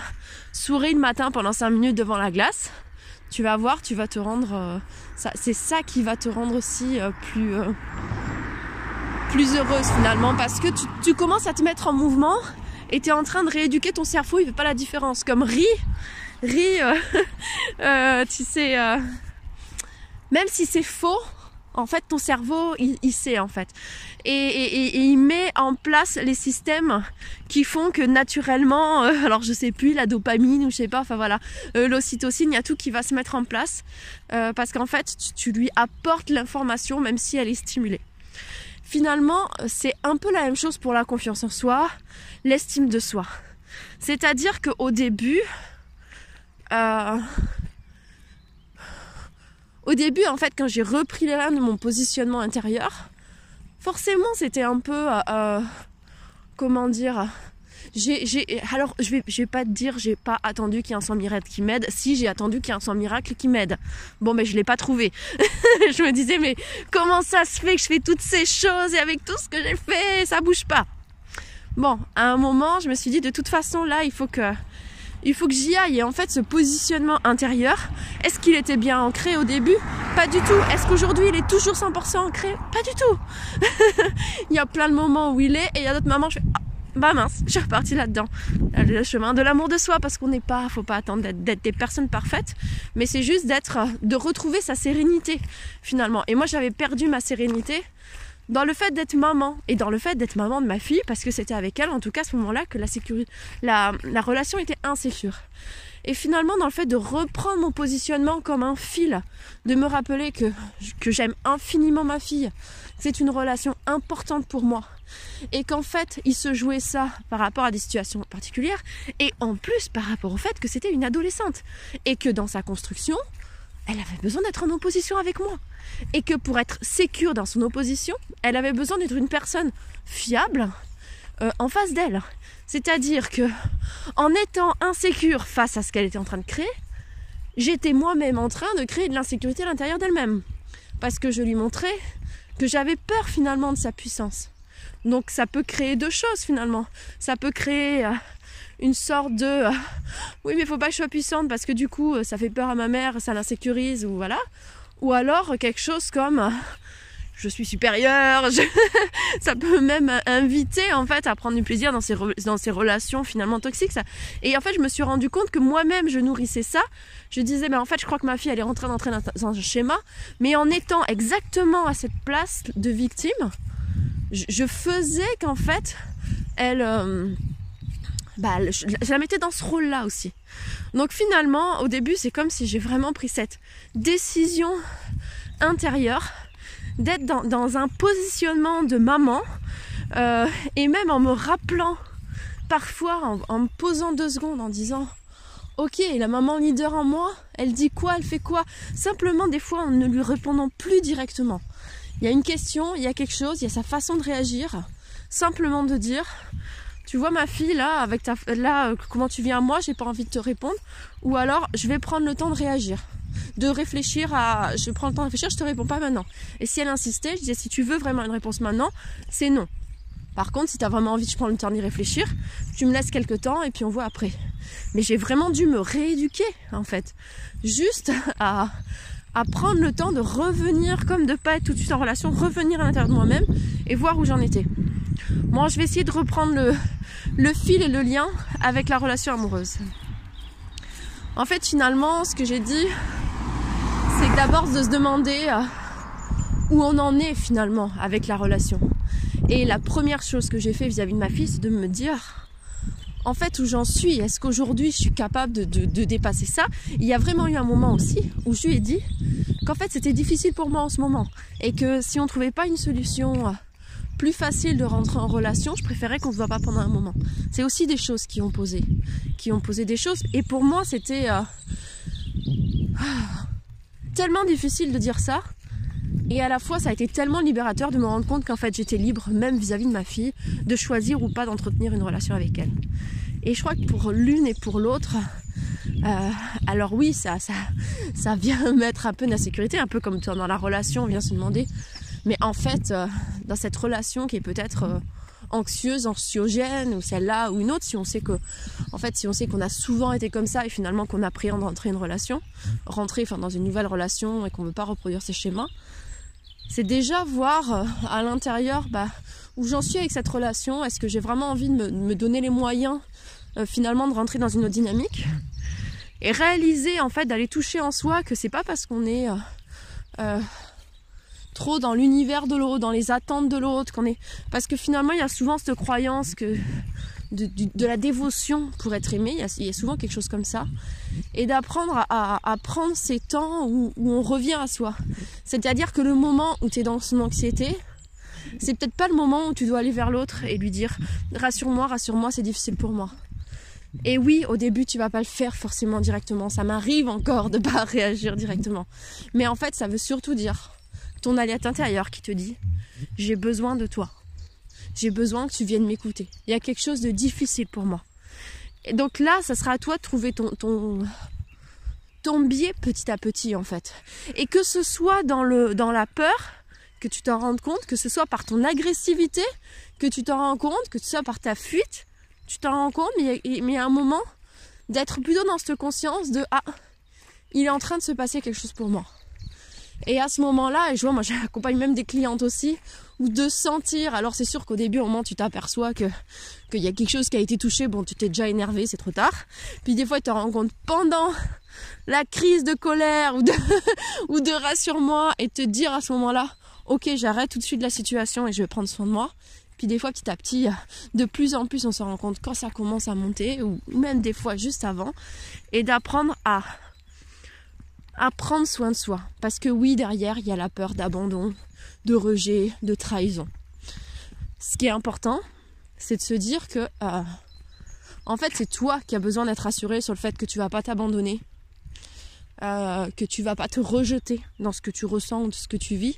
souris le matin pendant 5 minutes devant la glace. Tu vas voir, tu vas te rendre... Euh, c'est ça qui va te rendre aussi euh, plus... plus heureuse finalement parce que tu, commences à te mettre en mouvement et tu es en train de rééduquer ton cerveau, il fait pas la différence. Comme ri, ri, euh, (laughs) euh, tu sais, euh, même si c'est faux, en fait, ton cerveau, il, sait en fait. Et, il met en place les systèmes qui font que naturellement, (laughs) alors je sais plus, la dopamine ou je sais pas, enfin voilà, l'ocytocine, il y a tout qui va se mettre en place parce qu'en fait, tu lui apportes l'information même si elle est stimulée. Finalement, c'est un peu la même chose pour la confiance en soi, l'estime de soi. C'est-à-dire qu'au début, euh, au début, en fait, quand j'ai repris les rênes de mon positionnement intérieur, forcément, c'était un peu, euh, euh, comment dire, alors je vais, vais pas te dire, j'ai pas attendu qu'il y ait un sang miracle qui m'aide. Si j'ai attendu qu'il y ait un sang miracle qui m'aide. Bon, mais je l'ai pas trouvé. (laughs) je me disais, mais comment ça se fait que je fais toutes ces choses et avec tout ce que j'ai fait, ça bouge pas? Bon, à un moment, je me suis dit, de toute façon, là, il faut que, il faut que j'y aille. Et en fait, ce positionnement intérieur, est-ce qu'il était bien ancré au début? Pas du tout. Est-ce qu'aujourd'hui, il est toujours 100% ancré? Pas du tout. (laughs) il y a plein de moments où il est, et il y a d'autres moments où je fais, ah, bah mince, je suis repartie là-dedans. Le chemin de l'amour de soi, parce qu'on n'est pas, faut pas attendre d'être des personnes parfaites, mais c'est juste d'être, de retrouver sa sérénité finalement. Et moi, j'avais perdu ma sérénité dans le fait d'être maman et dans le fait d'être maman de ma fille, parce que c'était avec elle, en tout cas à ce moment-là, que la, sécurité, la, la relation était insécure. Et finalement, dans le fait de reprendre mon positionnement comme un fil, de me rappeler que, que j'aime infiniment ma fille, c'est une relation importante pour moi. Et qu'en fait, il se jouait ça par rapport à des situations particulières, et en plus par rapport au fait que c'était une adolescente. Et que dans sa construction, elle avait besoin d'être en opposition avec moi. Et que pour être sécure dans son opposition, elle avait besoin d'être une personne fiable euh, en face d'elle. C'est-à-dire que en étant insécure face à ce qu'elle était en train de créer, j'étais moi-même en train de créer de l'insécurité à l'intérieur d'elle-même. Parce que je lui montrais que j'avais peur finalement de sa puissance. Donc ça peut créer deux choses finalement. Ça peut créer euh, une sorte de euh, (laughs) oui mais faut pas que je sois puissante parce que du coup euh, ça fait peur à ma mère, ça l'insécurise ou voilà. Ou alors quelque chose comme (laughs) je suis supérieure, (laughs) ça peut même inviter en fait à prendre du plaisir dans ces, dans ces relations finalement toxiques. Et en fait je me suis rendu compte que moi-même je nourrissais ça. Je disais mais en fait je crois que ma fille elle est d'entrer dans un schéma, mais en étant exactement à cette place de victime, je faisais qu'en fait, elle, euh, bah, je, la mettais dans ce rôle-là aussi. Donc finalement, au début, c'est comme si j'ai vraiment pris cette décision intérieure d'être dans, un positionnement de maman euh, et même en me rappelant parfois, en, en, me posant deux secondes, en disant Ok, la maman leader en moi, elle dit quoi, elle fait quoi? Simplement, des fois, en ne lui répondant plus directement. Il y a une question, il y a quelque chose, il y a sa façon de réagir. Simplement de dire, tu vois ma fille là, avec ta, là, euh, comment tu viens à moi, j'ai pas envie de te répondre. Ou alors, je vais prendre le temps de réagir, de réfléchir à, je prends le temps de réfléchir, je te réponds pas maintenant. Et si elle insistait, je disais, si tu veux vraiment une réponse maintenant, c'est non. Par contre, si tu as vraiment envie, je prends le temps d'y réfléchir, tu me laisses quelques temps et puis on voit après. Mais j'ai vraiment dû me rééduquer, en fait. Juste (laughs) à, prendre le temps de revenir, comme de pas être tout de suite en relation, revenir à l'intérieur de moi-même et voir où j'en étais. Moi, je vais essayer de reprendre le, fil et le lien avec la relation amoureuse. En fait, finalement, ce que j'ai dit, c'est d'abord de se demander euh, où on en est finalement avec la relation. Et la première chose que j'ai fait vis-à-vis de ma fille, c'est de me dire, en fait, où j'en suis? Est-ce qu'aujourd'hui, je suis capable de, de, dépasser ça? Il y a vraiment eu un moment aussi où je lui ai dit qu'en fait, c'était difficile pour moi en ce moment. Et que si on ne trouvait pas une solution euh, plus facile de rentrer en relation, je préférais qu'on ne se voit pas pendant un moment. C'est aussi des choses qui ont posé, qui ont posé des choses. Et pour moi, c'était euh, tellement difficile de dire ça. Et à la fois, ça a été tellement libérateur de me rendre compte qu'en fait, j'étais libre, même vis-à-vis de ma fille, de choisir ou pas d'entretenir une relation avec elle. Et je crois que pour l'une et pour l'autre, euh, alors oui, ça, ça, ça vient (laughs) mettre un peu d'insécurité, un peu comme dans la relation, on vient se demander mais en fait, euh, dans cette relation qui est peut-être euh, anxieuse, anxiogène, ou celle-là, ou une autre, si on sait que, en fait, si on sait qu'on a souvent été comme ça et finalement qu'on a pris de rentrer une relation, rentrer enfin, dans une nouvelle relation et qu'on ne veut pas reproduire ces schémas, c'est déjà voir euh, à l'intérieur bah, où j'en suis avec cette relation. Est-ce que j'ai vraiment envie de me, donner les moyens finalement de rentrer dans une autre dynamique et réaliser en fait d'aller toucher en soi que c'est pas parce qu'on est trop dans l'univers de l'autre, dans les attentes de l'autre, qu'on est. Parce que finalement, il y a souvent cette croyance que de, la dévotion pour être aimé, il y, a, souvent quelque chose comme ça. Et d'apprendre à, prendre ces temps où, on revient à soi. C'est-à-dire que le moment où tu es dans son anxiété, c'est peut-être pas le moment où tu dois aller vers l'autre et lui dire rassure-moi, rassure-moi, c'est difficile pour moi. Et oui, au début, tu vas pas le faire forcément directement. Ça m'arrive encore de pas (laughs) réagir directement. Mais en fait, ça veut surtout dire ton allié intérieur qui te dit j'ai besoin de toi. J'ai besoin que tu viennes m'écouter. Il y a quelque chose de difficile pour moi. Et donc là, ça sera à toi de trouver ton, ton, ton biais petit à petit en fait. Et que ce soit dans, le, dans la peur, que tu t'en rendes compte, que ce soit par ton agressivité, que tu t'en rends compte, que ce soit par ta fuite, tu t'en rends compte, mais il y a un moment d'être plutôt dans cette conscience de ah, il est en train de se passer quelque chose pour moi. Et à ce moment-là, et je vois, moi (laughs) j'accompagne même des clientes aussi, ou de sentir, alors c'est sûr qu'au début, au moment tu t'aperçois que qu'il y a quelque chose qui a été touché, bon tu t'es déjà énervé, c'est trop tard. Puis des fois tu te rends compte pendant (laughs) la crise de colère ou de, (laughs) ou de rassure-moi et te dire à ce moment-là, ok j'arrête tout de suite la situation et je vais prendre soin de moi. Puis des fois petit à petit, de plus en plus on se rend compte quand ça commence à monter, ou même des fois juste avant, et d'apprendre à à prendre soin de soi. Parce que oui, derrière, il y a la peur d'abandon, de rejet, de trahison. Ce qui est important, c'est de se dire que euh, en fait, c'est toi qui as besoin d'être rassuré sur le fait que tu vas pas t'abandonner, euh, que tu vas pas te rejeter dans ce que tu ressens ou ce que tu vis,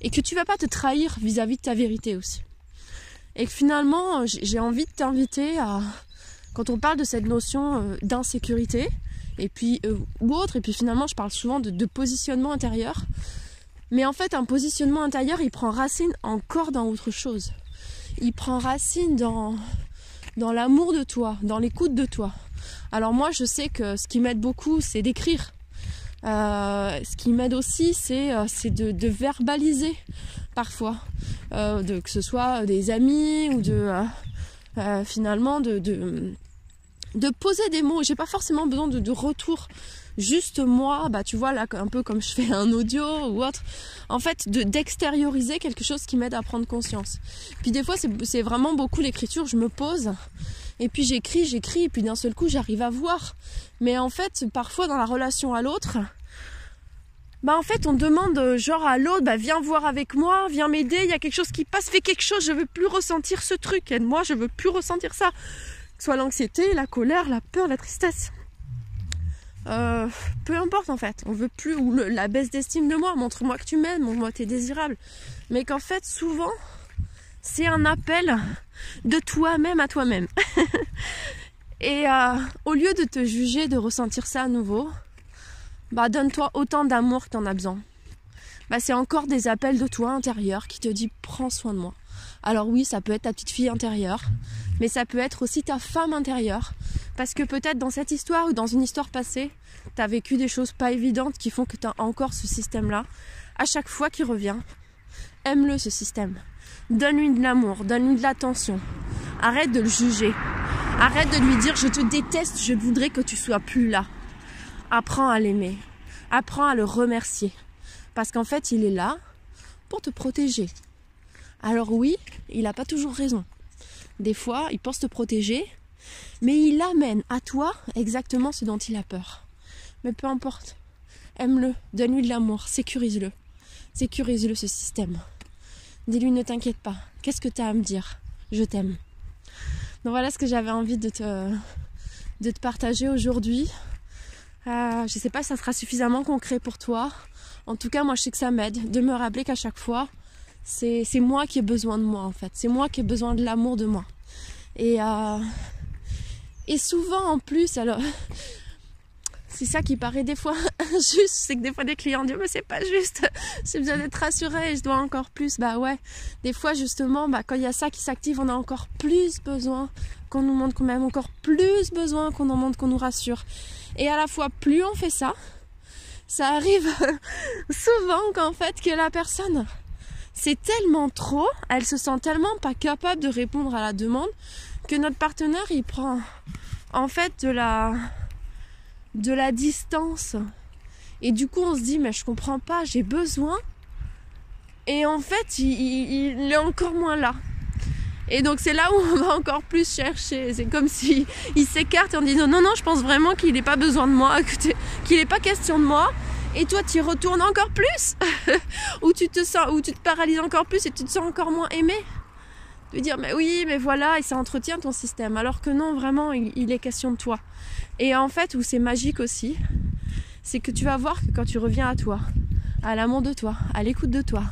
et que tu vas pas te trahir vis-à-vis de ta vérité aussi. Et que finalement, j'ai envie de t'inviter à, quand on parle de cette notion euh, d'insécurité, et puis euh, ou autre. Et puis finalement, je parle souvent de, positionnement intérieur. Mais en fait, un positionnement intérieur, il prend racine encore dans autre chose. Il prend racine dans dans l'amour de toi, dans l'écoute de toi. Alors moi, je sais que ce qui m'aide beaucoup, c'est d'écrire. Euh, ce qui m'aide aussi, c'est euh, de, de, verbaliser parfois, que ce soit des amis ou de finalement de de poser des mots. J'ai pas forcément besoin de, retour. Juste moi, bah tu vois là un peu comme je fais un audio ou autre. En fait, de d'extérioriser quelque chose qui m'aide à prendre conscience. Puis des fois, c'est vraiment beaucoup l'écriture. Je me pose et puis j'écris, j'écris et puis d'un seul coup, j'arrive à voir. Mais en fait, parfois dans la relation à l'autre, bah en fait on demande genre à l'autre bah viens voir avec moi viens m'aider il y a quelque chose qui passe fais quelque chose je veux plus ressentir ce truc aide-moi je veux plus ressentir ça soit l'anxiété, la colère, la peur, la tristesse. Euh, peu importe en fait, on veut plus, ou la baisse d'estime de moi, montre-moi que tu m'aimes, montre-moi que tu es désirable. Mais qu'en fait, souvent, c'est un appel de toi-même à toi-même. (laughs) Et euh, au lieu de te juger, de ressentir ça à nouveau, bah donne-toi autant d'amour que tu en as besoin. Bah c'est encore des appels de toi intérieur qui te dit prends soin de moi. Alors oui, ça peut être ta petite fille intérieure, mais ça peut être aussi ta femme intérieure. Parce que peut-être dans cette histoire ou dans une histoire passée, tu as vécu des choses pas évidentes qui font que tu as encore ce système-là. À chaque fois qu'il revient, aime-le ce système. Donne-lui de l'amour, donne-lui de l'attention. Arrête de le juger. Arrête de lui dire je te déteste, je voudrais que tu sois plus là. Apprends à l'aimer. Apprends à le remercier. Parce qu'en fait, il est là pour te protéger. Alors oui, il n'a pas toujours raison. Des fois, il pense te protéger, mais il amène à toi exactement ce dont il a peur. Mais peu importe. Aime-le, donne-lui de l'amour, sécurise-le. Sécurise-le ce système. Dis-lui ne t'inquiète pas. Qu'est-ce que tu as à me dire? Je t'aime. Donc voilà ce que j'avais envie de te, de te partager aujourd'hui. Euh, je ne sais pas si ça sera suffisamment concret pour toi. En tout cas, moi, je sais que ça m'aide de me rappeler qu'à chaque fois, c'est moi qui ai besoin de moi, en fait. C'est moi qui ai besoin de l'amour de moi. Et, euh, et souvent, en plus, alors, (laughs) c'est ça qui paraît des fois (laughs) injuste, c'est que des fois des clients disent mais c'est pas juste, (laughs) j'ai besoin d'être rassuré, je dois encore plus. Bah ouais, des fois justement, bah, quand il y a ça qui s'active, on a encore plus besoin qu'on nous montre qu'on même encore plus besoin qu'on en montre qu'on nous rassure. Et à la fois, plus on fait ça, ça arrive souvent qu'en fait que la personne c'est tellement trop, elle se sent tellement pas capable de répondre à la demande que notre partenaire il prend en fait de la de la distance. Et du coup, on se dit, mais je comprends pas, j'ai besoin. Et en fait, il, est encore moins là. Et donc c'est là où on va encore plus chercher. C'est comme si il s'écarte en disant non non, je pense vraiment qu'il n'est pas besoin de moi, (laughs) qu'il n'est pas question de moi. Et toi, tu retournes encore plus, (laughs) ou tu te sens, ou tu te paralyses encore plus et tu te sens encore moins aimé. De dire mais oui, mais voilà, et ça entretient ton système. Alors que non, vraiment, il est question de toi. Et en fait, où c'est magique aussi, c'est que tu vas voir que quand tu reviens à toi, à l'amour de toi, à l'écoute de toi,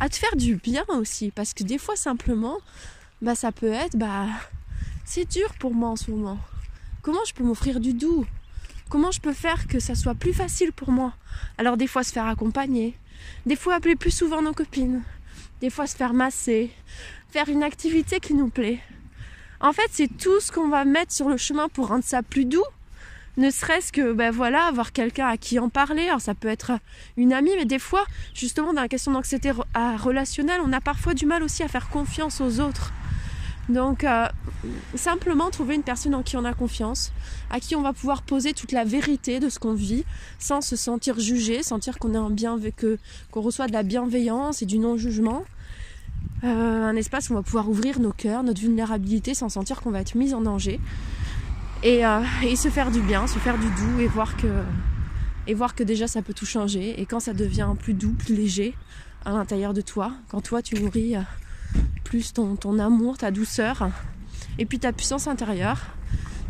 à te faire du bien aussi, parce que des fois simplement, bah ça peut être, bah c'est dur pour moi en ce moment. Comment je peux m'offrir du doux Comment je peux faire que ça soit plus facile pour moi? Alors des fois se faire accompagner, des fois appeler plus souvent nos copines, des fois se faire masser, faire une activité qui nous plaît. En fait, c'est tout ce qu'on va mettre sur le chemin pour rendre ça plus doux, ne serait-ce que ben voilà avoir quelqu'un à qui en parler. Alors ça peut être une amie mais des fois justement dans la question d'anxiété relationnelle on a parfois du mal aussi à faire confiance aux autres donc euh, simplement trouver une personne en qui on a confiance à qui on va pouvoir poser toute la vérité de ce qu'on vit sans se sentir jugé sentir qu'on est en bien qu'on reçoit de la bienveillance et du non jugement euh, un espace où on va pouvoir ouvrir nos cœurs, notre vulnérabilité sans sentir qu'on va être mis en danger. Euh, et, se faire du bien, se faire du doux et voir que et voir que déjà ça peut tout changer et quand ça devient plus doux, plus léger à l'intérieur de toi, quand toi tu nourris plus ton, amour, ta douceur et puis ta puissance intérieure,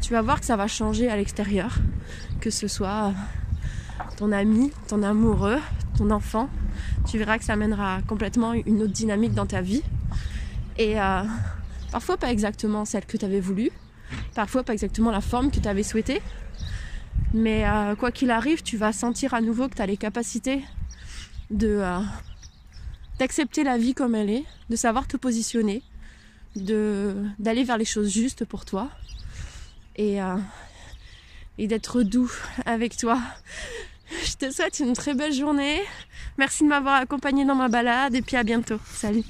tu vas voir que ça va changer à l'extérieur, que ce soit ton ami, ton amoureux, ton enfant, tu verras que ça amènera complètement une autre dynamique dans ta vie. Et euh, parfois pas exactement celle que tu avais voulu, parfois pas exactement la forme que tu avais souhaitée. Mais euh, quoi qu'il arrive, tu vas sentir à nouveau que tu as les capacités de euh, d'accepter la vie comme elle est, de savoir te positionner, d'aller vers les choses justes pour toi et, et d'être doux avec toi. Je te souhaite une très belle journée. Merci de m'avoir accompagné dans ma balade et puis à bientôt. Salut